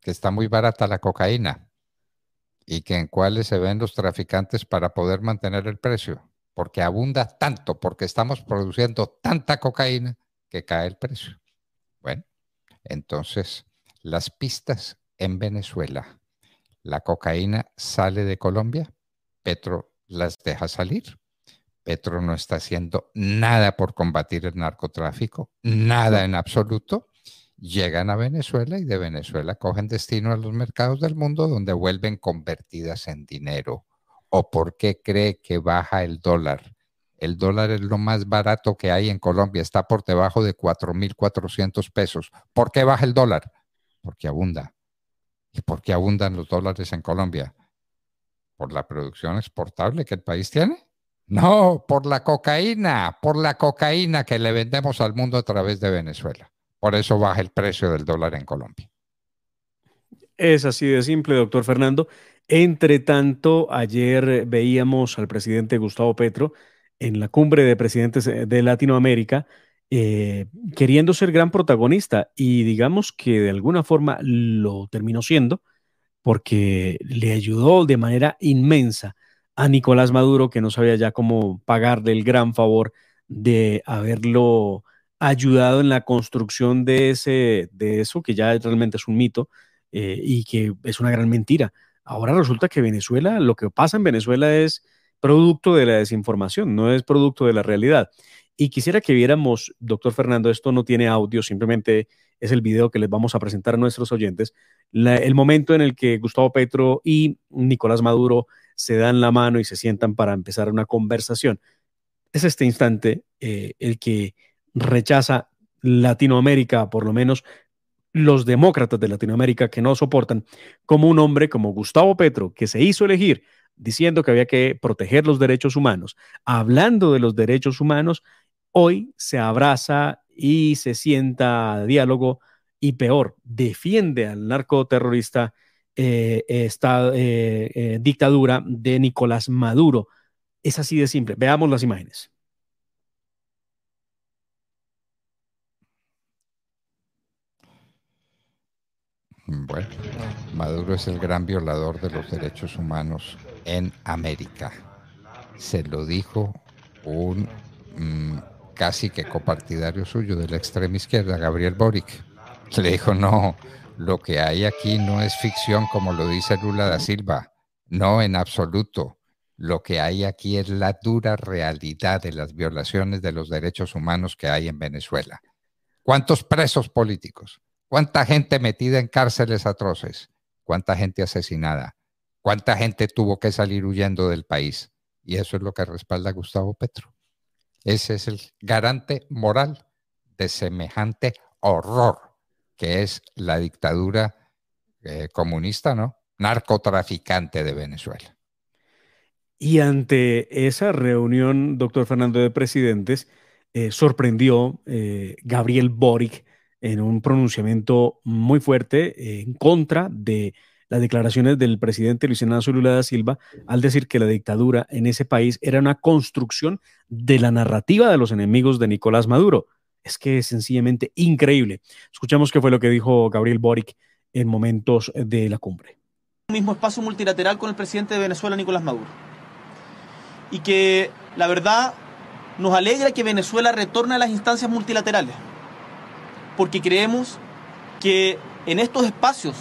que está muy barata la cocaína y que en cuáles se ven los traficantes para poder mantener el precio porque abunda tanto, porque estamos produciendo tanta cocaína que cae el precio. Bueno, entonces las pistas en Venezuela, la cocaína sale de Colombia, Petro las deja salir. Petro no está haciendo nada por combatir el narcotráfico, nada en absoluto. Llegan a Venezuela y de Venezuela cogen destino a los mercados del mundo donde vuelven convertidas en dinero o por qué cree que baja el dólar. El dólar es lo más barato que hay en Colombia, está por debajo de 4.400 pesos. ¿Por qué baja el dólar? Porque abunda. ¿Y por qué abundan los dólares en Colombia? ¿Por la producción exportable que el país tiene? No, por la cocaína, por la cocaína que le vendemos al mundo a través de Venezuela. Por eso baja el precio del dólar en Colombia. Es así de simple, doctor Fernando. Entre tanto, ayer veíamos al presidente Gustavo Petro en la cumbre de presidentes de Latinoamérica eh, queriendo ser gran protagonista y digamos que de alguna forma lo terminó siendo porque le ayudó de manera inmensa a Nicolás Maduro que no sabía ya cómo pagarle el gran favor de haberlo ayudado en la construcción de, ese, de eso que ya realmente es un mito eh, y que es una gran mentira Ahora resulta que Venezuela, lo que pasa en Venezuela es producto de la desinformación, no es producto de la realidad. Y quisiera que viéramos, doctor Fernando, esto no tiene audio, simplemente es el video que les vamos a presentar a nuestros oyentes, el momento en el que Gustavo Petro y Nicolás Maduro se dan la mano y se sientan para empezar una conversación. Es este instante eh, el que rechaza Latinoamérica, por lo menos los demócratas de Latinoamérica que no soportan como un hombre como Gustavo Petro, que se hizo elegir diciendo que había que proteger los derechos humanos, hablando de los derechos humanos, hoy se abraza y se sienta diálogo y peor, defiende al narcoterrorista eh, esta eh, eh, dictadura de Nicolás Maduro. Es así de simple. Veamos las imágenes. Bueno, Maduro es el gran violador de los derechos humanos en América. Se lo dijo un mm, casi que copartidario suyo de la extrema izquierda, Gabriel Boric. Le dijo, no, lo que hay aquí no es ficción como lo dice Lula da Silva. No, en absoluto. Lo que hay aquí es la dura realidad de las violaciones de los derechos humanos que hay en Venezuela. ¿Cuántos presos políticos? ¿Cuánta gente metida en cárceles atroces? ¿Cuánta gente asesinada? ¿Cuánta gente tuvo que salir huyendo del país? Y eso es lo que respalda Gustavo Petro. Ese es el garante moral de semejante horror que es la dictadura eh, comunista, ¿no? Narcotraficante de Venezuela. Y ante esa reunión, doctor Fernando de Presidentes, eh, sorprendió eh, Gabriel Boric en un pronunciamiento muy fuerte en contra de las declaraciones del presidente Luis Ignacio Lula da Silva al decir que la dictadura en ese país era una construcción de la narrativa de los enemigos de Nicolás Maduro. es que es sencillamente increíble. Escuchamos qué fue lo que dijo Gabriel Boric en momentos de la cumbre. Un mismo espacio multilateral con el presidente de Venezuela, Nicolás Maduro. Y que la verdad nos alegra que Venezuela retorne a las instancias multilaterales, porque creemos que en estos espacios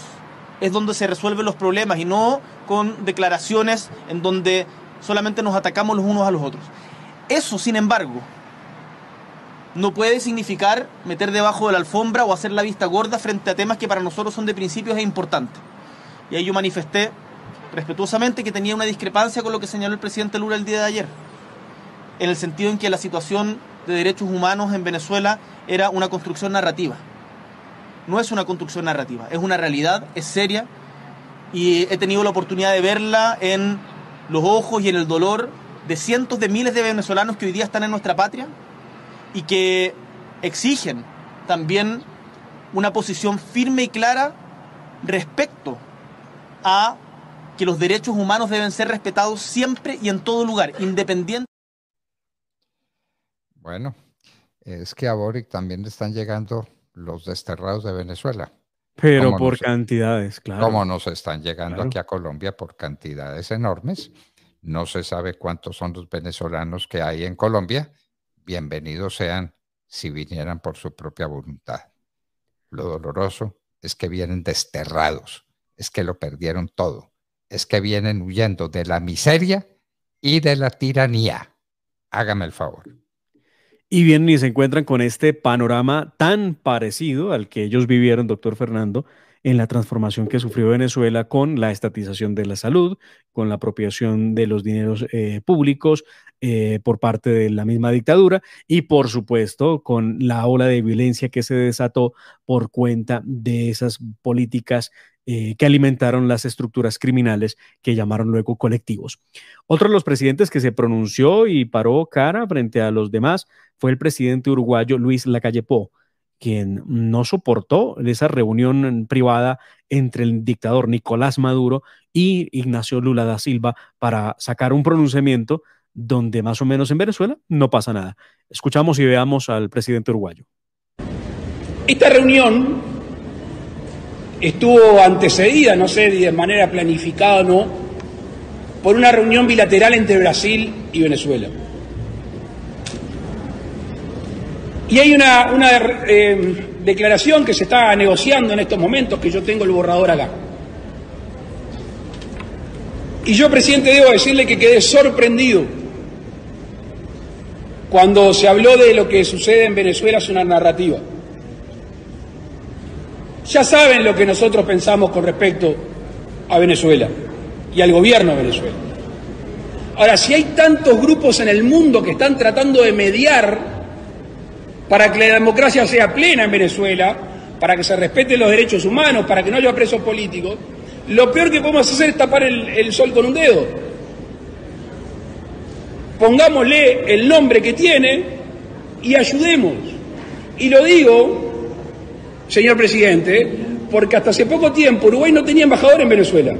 es donde se resuelven los problemas y no con declaraciones en donde solamente nos atacamos los unos a los otros. Eso, sin embargo, no puede significar meter debajo de la alfombra o hacer la vista gorda frente a temas que para nosotros son de principios e importantes. Y ahí yo manifesté respetuosamente que tenía una discrepancia con lo que señaló el presidente Lula el día de ayer, en el sentido en que la situación de derechos humanos en Venezuela era una construcción narrativa. No es una construcción narrativa, es una realidad, es seria, y he tenido la oportunidad de verla en los ojos y en el dolor de cientos de miles de venezolanos que hoy día están en nuestra patria y que exigen también una posición firme y clara respecto a que los derechos humanos deben ser respetados siempre y en todo lugar, independiente. Bueno, es que a Boric también le están llegando los desterrados de Venezuela. Pero por cantidades, claro. Como nos están llegando aquí a Colombia por cantidades enormes. No se sabe cuántos son los venezolanos que hay en Colombia. Bienvenidos sean si vinieran por su propia voluntad. Lo doloroso es que vienen desterrados, es que lo perdieron todo, es que vienen huyendo de la miseria y de la tiranía. Hágame el favor. Y vienen y se encuentran con este panorama tan parecido al que ellos vivieron, doctor Fernando, en la transformación que sufrió Venezuela con la estatización de la salud, con la apropiación de los dineros eh, públicos eh, por parte de la misma dictadura y por supuesto con la ola de violencia que se desató por cuenta de esas políticas eh, que alimentaron las estructuras criminales que llamaron luego colectivos. Otro de los presidentes que se pronunció y paró cara frente a los demás fue el presidente uruguayo Luis Lacalle Pou, quien no soportó esa reunión privada entre el dictador Nicolás Maduro y Ignacio Lula da Silva para sacar un pronunciamiento donde más o menos en Venezuela no pasa nada. Escuchamos y veamos al presidente uruguayo. Esta reunión estuvo antecedida, no sé de manera planificada o no, por una reunión bilateral entre Brasil y Venezuela. Y hay una, eh, declaración que se está negociando en estos momentos, que yo tengo el borrador acá. Y yo, presidente, debo decirle que quedé sorprendido cuando se habló de lo que sucede en Venezuela, es una narrativa. Ya saben lo que nosotros pensamos con respecto a Venezuela y al gobierno de Venezuela. Ahora, si hay tantos grupos en el mundo que están tratando de mediar para que la democracia sea plena en Venezuela, para que se respeten los derechos humanos, para que no haya presos políticos, lo peor que podemos hacer es tapar el, sol con un dedo. Pongámosle el nombre que tiene y ayudemos. Y lo digo señor presidente, porque hasta hace poco tiempo Uruguay no tenía embajador en Venezuela.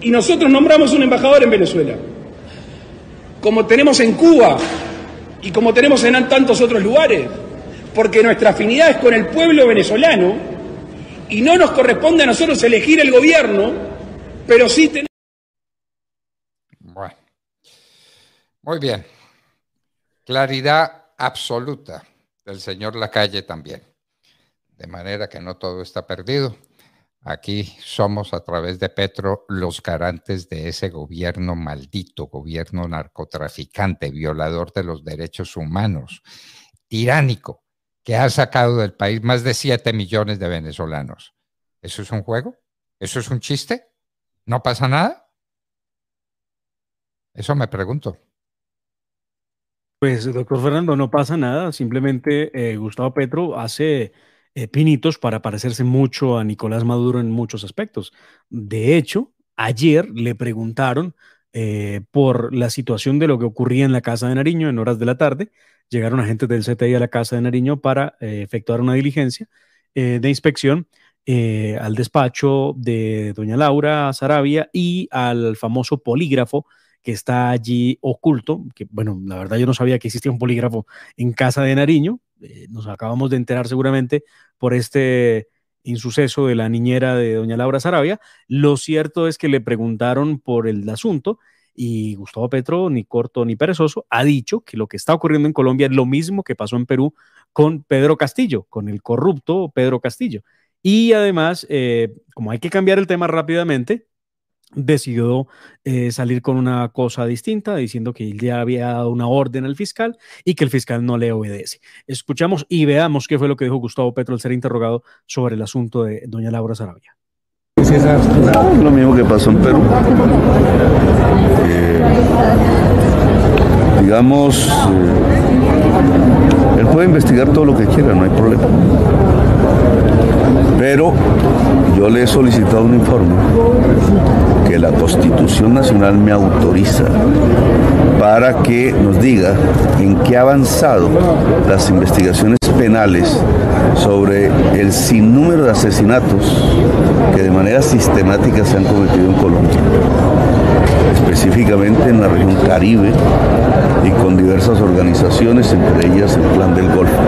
Y nosotros nombramos un embajador en Venezuela. Como tenemos en Cuba y como tenemos en tantos otros lugares. Porque nuestra afinidad es con el pueblo venezolano y no nos corresponde a nosotros elegir el gobierno, pero sí tenemos... Bueno, muy bien. Claridad absoluta del señor Lacalle también de manera que no todo está perdido. Aquí somos a través de Petro los garantes de ese gobierno maldito, gobierno narcotraficante, violador de los derechos humanos, tiránico, que ha sacado del país más de 7 millones de venezolanos. ¿Eso es un juego? ¿Eso es un chiste? ¿No pasa nada? Eso me pregunto. Pues, doctor Fernando, no pasa nada. Simplemente eh, Gustavo Petro hace eh, pinitos para parecerse mucho a Nicolás Maduro en muchos aspectos. De hecho, ayer le preguntaron eh, por la situación de lo que ocurría en la casa de Nariño en horas de la tarde. Llegaron agentes del CTI a la casa de Nariño para eh, efectuar una diligencia de inspección al despacho de doña Laura Sarabia y al famoso polígrafo que está allí oculto, bueno, la verdad yo no sabía que existía un polígrafo en casa de Nariño, eh, nos acabamos de enterar seguramente por este insuceso de la niñera de doña Laura Sarabia. Lo cierto es que le preguntaron por el asunto y Gustavo Petro, ni corto ni perezoso, ha dicho que lo que está ocurriendo en Colombia es lo mismo que pasó en Perú con Pedro Castillo, con el corrupto Pedro Castillo. Y además, eh, como hay que cambiar el tema rápidamente, decidió eh, salir con una cosa distinta, diciendo que él ya había dado una orden al fiscal y que el fiscal no le obedece. Escuchamos y veamos qué fue lo que dijo Gustavo Petro al ser interrogado sobre el asunto de doña Laura Sarabia. Lo mismo que pasó en Perú. Eh, digamos, eh, él puede investigar todo lo que quiera, no hay problema. Pero yo le he solicitado un informe que la Constitución Nacional me autoriza para que nos diga en qué ha avanzado las investigaciones penales sobre el sinnúmero de asesinatos que de manera sistemática se han cometido en Colombia, específicamente en la región Caribe y con diversas organizaciones, entre ellas el Plan del Golfo.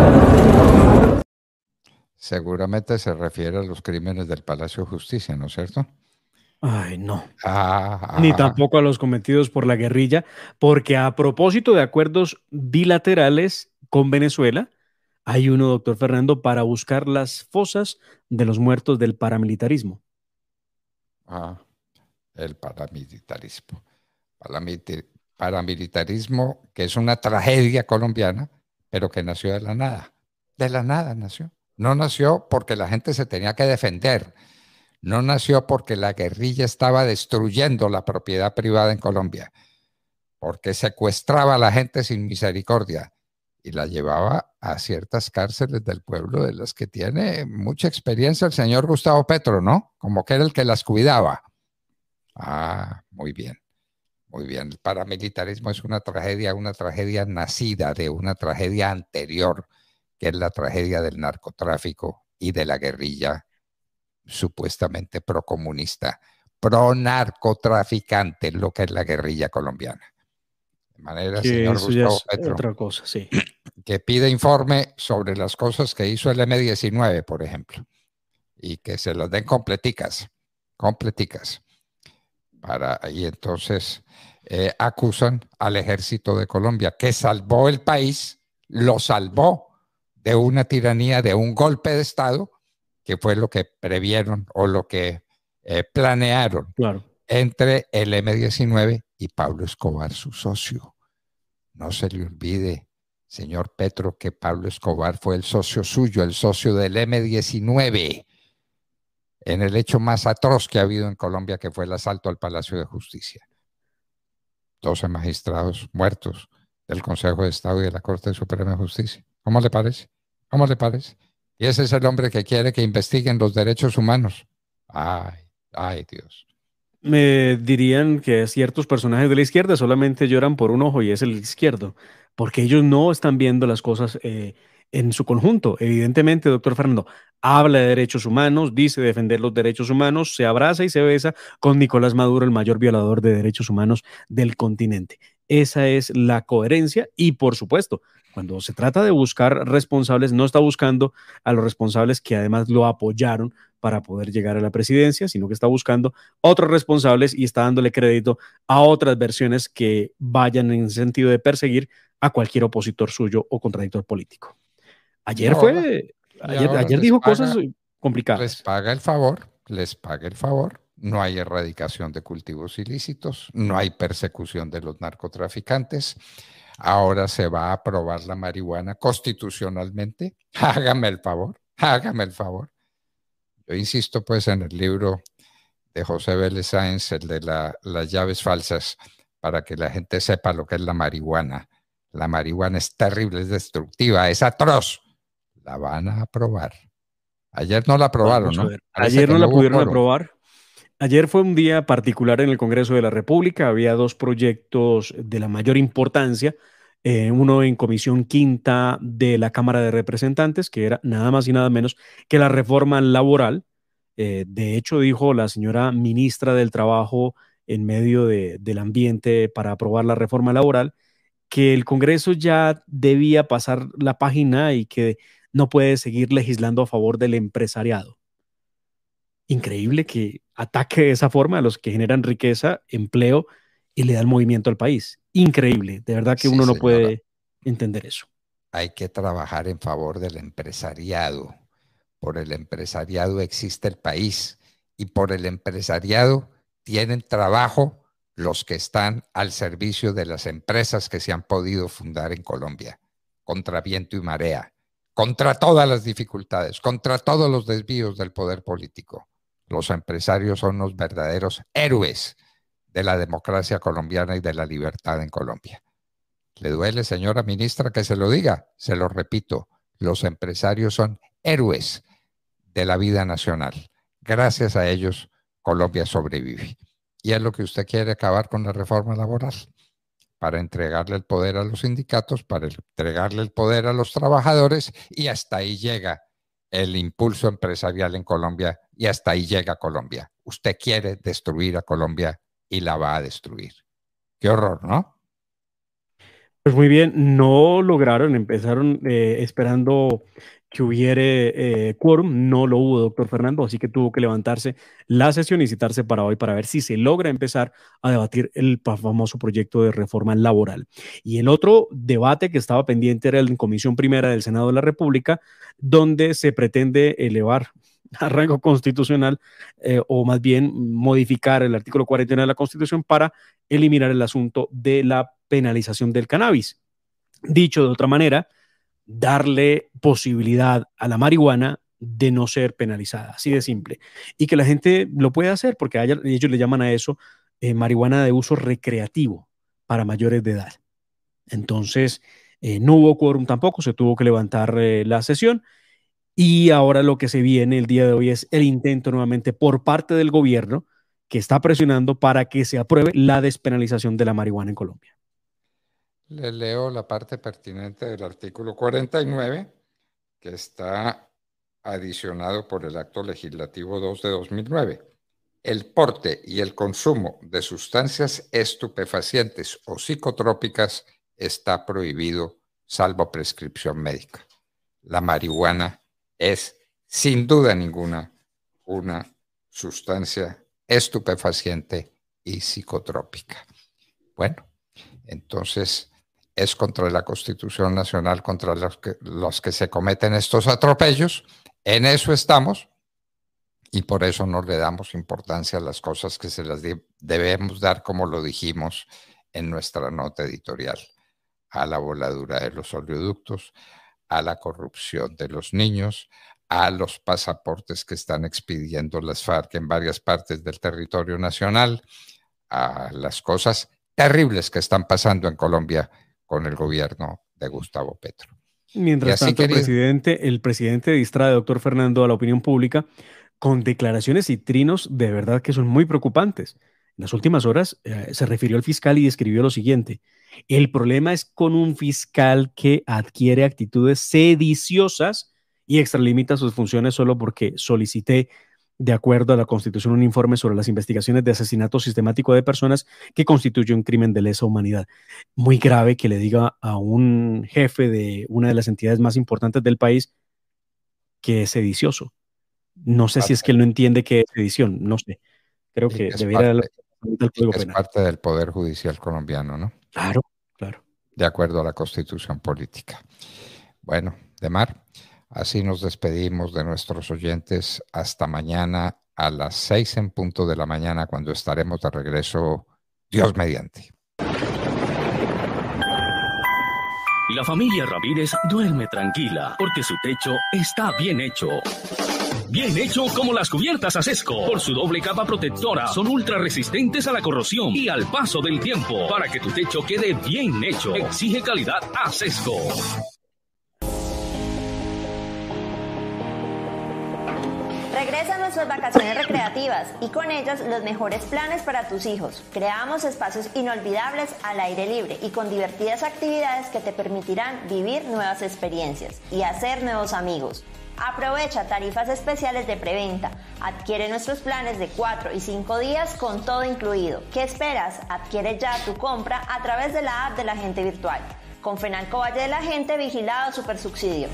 Seguramente se refiere a los crímenes del Palacio de Justicia, ¿no es cierto? Ay, no. Ah, Ni tampoco a los cometidos por la guerrilla, porque a propósito de acuerdos bilaterales con Venezuela, hay uno, doctor Fernando, para buscar las fosas de los muertos del paramilitarismo. Ah, el paramilitarismo. paramilitarismo que es una tragedia colombiana, pero que nació de la nada. De la nada nació. No nació porque la gente se tenía que defender. No nació porque la guerrilla estaba destruyendo la propiedad privada en Colombia, porque secuestraba a la gente sin misericordia y la llevaba a ciertas cárceles del pueblo de las que tiene mucha experiencia el señor Gustavo Petro, ¿no? Como que era el que las cuidaba. Ah, muy bien, muy bien. El paramilitarismo es una tragedia, una tragedia nacida de una tragedia anterior que es la tragedia del narcotráfico y de la guerrilla supuestamente procomunista, pro-narcotraficante, lo que es la guerrilla colombiana. De manera, señor Gustavo Petro, otra cosa, sí. <clears throat> que pide informe sobre las cosas que hizo el M-19, por ejemplo, y que se las den completicas, completicas. Para, y entonces eh, acusan al ejército de Colombia, que salvó el país, lo salvó de una tiranía, de un golpe de Estado, que fue lo que previeron o lo que eh, planearon entre el M-19 y Pablo Escobar, su socio. No se le olvide, señor Petro, que Pablo Escobar fue el socio suyo, el socio del M-19, en el hecho más atroz que ha habido en Colombia, que fue el asalto al Palacio de Justicia. 12 magistrados muertos del Consejo de Estado y de la Corte Suprema de Justicia. ¿Cómo le parece? ¿Cómo le parece? Y ese es el hombre que quiere que investiguen los derechos humanos. Ay, ay, Dios. Me dirían que ciertos personajes de la izquierda solamente lloran por un ojo y es el izquierdo, porque ellos no están viendo las cosas eh, en su conjunto. Evidentemente, doctor Fernando, habla de derechos humanos, dice defender los derechos humanos, se abraza y se besa con Nicolás Maduro, el mayor violador de derechos humanos del continente. Esa es la coherencia y, por supuesto, cuando se trata de buscar responsables, no está buscando a los responsables que además lo apoyaron para poder llegar a la presidencia, sino que está buscando otros responsables y está dándole crédito a otras versiones que vayan en el sentido de perseguir a cualquier opositor suyo o contradictor político. Ayer fue, ayer, dijo cosas complicadas. Les paga el favor, les paga el favor. No hay erradicación de cultivos ilícitos, no hay persecución de los narcotraficantes Ahora se va a aprobar la marihuana constitucionalmente. <laughs> Hágame el favor, hágame el favor. Yo insisto pues en el libro de José Vélez Sáenz, el de las llaves falsas, para que la gente sepa lo que es la marihuana. La marihuana es terrible, es destructiva, es atroz. La van a aprobar. Ayer no la aprobaron, ¿no? Ayer no la pudieron aprobar. Ayer fue un día particular en el Congreso de la República. Había dos proyectos de la mayor importancia. Eh, uno en comisión quinta de la Cámara de Representantes, que era nada más y nada menos que la reforma laboral. Eh, de hecho, dijo la señora ministra del Trabajo en medio del ambiente para aprobar la reforma laboral, que el Congreso ya debía pasar la página y que no puede seguir legislando a favor del empresariado. Increíble que ataque de esa forma a los que generan riqueza, empleo y le dan movimiento al país. Increíble, de verdad que uno no puede entender eso. Hay que trabajar en favor del empresariado. Por el empresariado existe el país y por el empresariado tienen trabajo los que están al servicio de las empresas que se han podido fundar en Colombia, contra viento y marea, contra todas las dificultades, contra todos los desvíos del poder político. Los empresarios son los verdaderos héroes de la democracia colombiana y de la libertad en Colombia. ¿Le duele, señora ministra, que se lo diga? Se lo repito, los empresarios son héroes de la vida nacional. Gracias a ellos, Colombia sobrevive. Y es lo que usted quiere acabar con la reforma laboral, para entregarle el poder a los sindicatos, para entregarle el poder a los trabajadores y hasta ahí llega el impulso empresarial en Colombia y hasta ahí llega Colombia. Usted quiere destruir a Colombia y la va a destruir. Qué horror, ¿no? Pues muy bien, no lograron, empezaron eh, esperando que hubiere eh, quórum. No lo hubo, doctor Fernando, así que tuvo que levantarse la sesión y citarse para hoy para ver si se logra empezar a debatir el famoso proyecto de reforma laboral. Y el otro debate que estaba pendiente era el en Comisión Primera del Senado de la República, donde se pretende elevar <laughs> a rango constitucional eh, o más bien modificar el artículo 41 de la Constitución para eliminar el asunto de la penalización del cannabis. Dicho de otra manera, darle posibilidad a la marihuana de no ser penalizada, así de simple. Y que la gente lo pueda hacer, porque ellos le llaman a eso eh, marihuana de uso recreativo para mayores de edad. Entonces, eh, no hubo quórum tampoco, se tuvo que levantar eh, la sesión. Y ahora lo que se viene el día de hoy es el intento nuevamente por parte del gobierno que está presionando para que se apruebe la despenalización de la marihuana en Colombia. Le leo la parte pertinente del artículo 49, que está adicionado por el Acto Legislativo 2 de 2009. El porte y el consumo de sustancias estupefacientes o psicotrópicas está prohibido salvo prescripción médica. La marihuana es sin duda ninguna una sustancia estupefaciente y psicotrópica. Bueno, entonces es contra la Constitución Nacional, contra los que, que se cometen estos atropellos. En eso estamos y por eso no le damos importancia a las cosas que se las debemos dar, como lo dijimos en nuestra nota editorial, a la voladura de los oleoductos, a la corrupción de los niños, a los pasaportes que están expidiendo las FARC en varias partes del territorio nacional, a las cosas terribles que están pasando en Colombia con el gobierno de Gustavo Petro. Mientras tanto, el, presidente, el presidente distrae, doctor Fernando, a la opinión pública con declaraciones y trinos de verdad que son muy preocupantes. En las últimas horas eh, se refirió al fiscal y describió lo siguiente. El problema es con un fiscal que adquiere actitudes sediciosas y extralimita sus funciones solo porque solicité de acuerdo a la Constitución, un informe sobre las investigaciones de asesinato sistemático de personas que constituye un crimen de lesa humanidad. Muy grave que le diga a un jefe de una de las entidades más importantes del país que es sedicioso. No sé si es que él no entiende qué es sedición, no sé. Creo que, debería parte, es parte del Poder Judicial colombiano, ¿no? Claro, claro. De acuerdo a la Constitución política. Bueno, Demar. Así nos despedimos de nuestros oyentes hasta mañana a las seis en punto de la mañana cuando estaremos de regreso, Dios mediante. La familia Ramírez duerme tranquila porque su techo está bien hecho. Bien hecho como las cubiertas Acesco. Por su doble capa protectora, son ultra resistentes a la corrosión y al paso del tiempo. Para que tu techo quede bien hecho, exige calidad Acesco. Regresan nuestras vacaciones recreativas y con ellas los mejores planes para tus hijos. Creamos espacios inolvidables al aire libre y con divertidas actividades que te permitirán vivir nuevas experiencias y hacer nuevos amigos. Aprovecha tarifas especiales de preventa. Adquiere nuestros planes de 4 y 5 días con todo incluido. ¿Qué esperas? Adquiere ya tu compra a través de la app de la agente virtual. Con Fenalco Valle de la Gente vigilado super subsidio.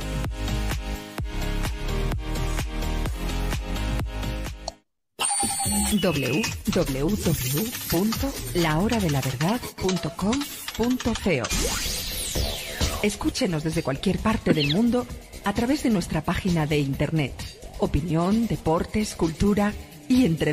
www.lahoradelaverdad.com.co Escúchenos desde cualquier parte del mundo a través de nuestra página de internet. Opinión, deportes, cultura y entrevistas.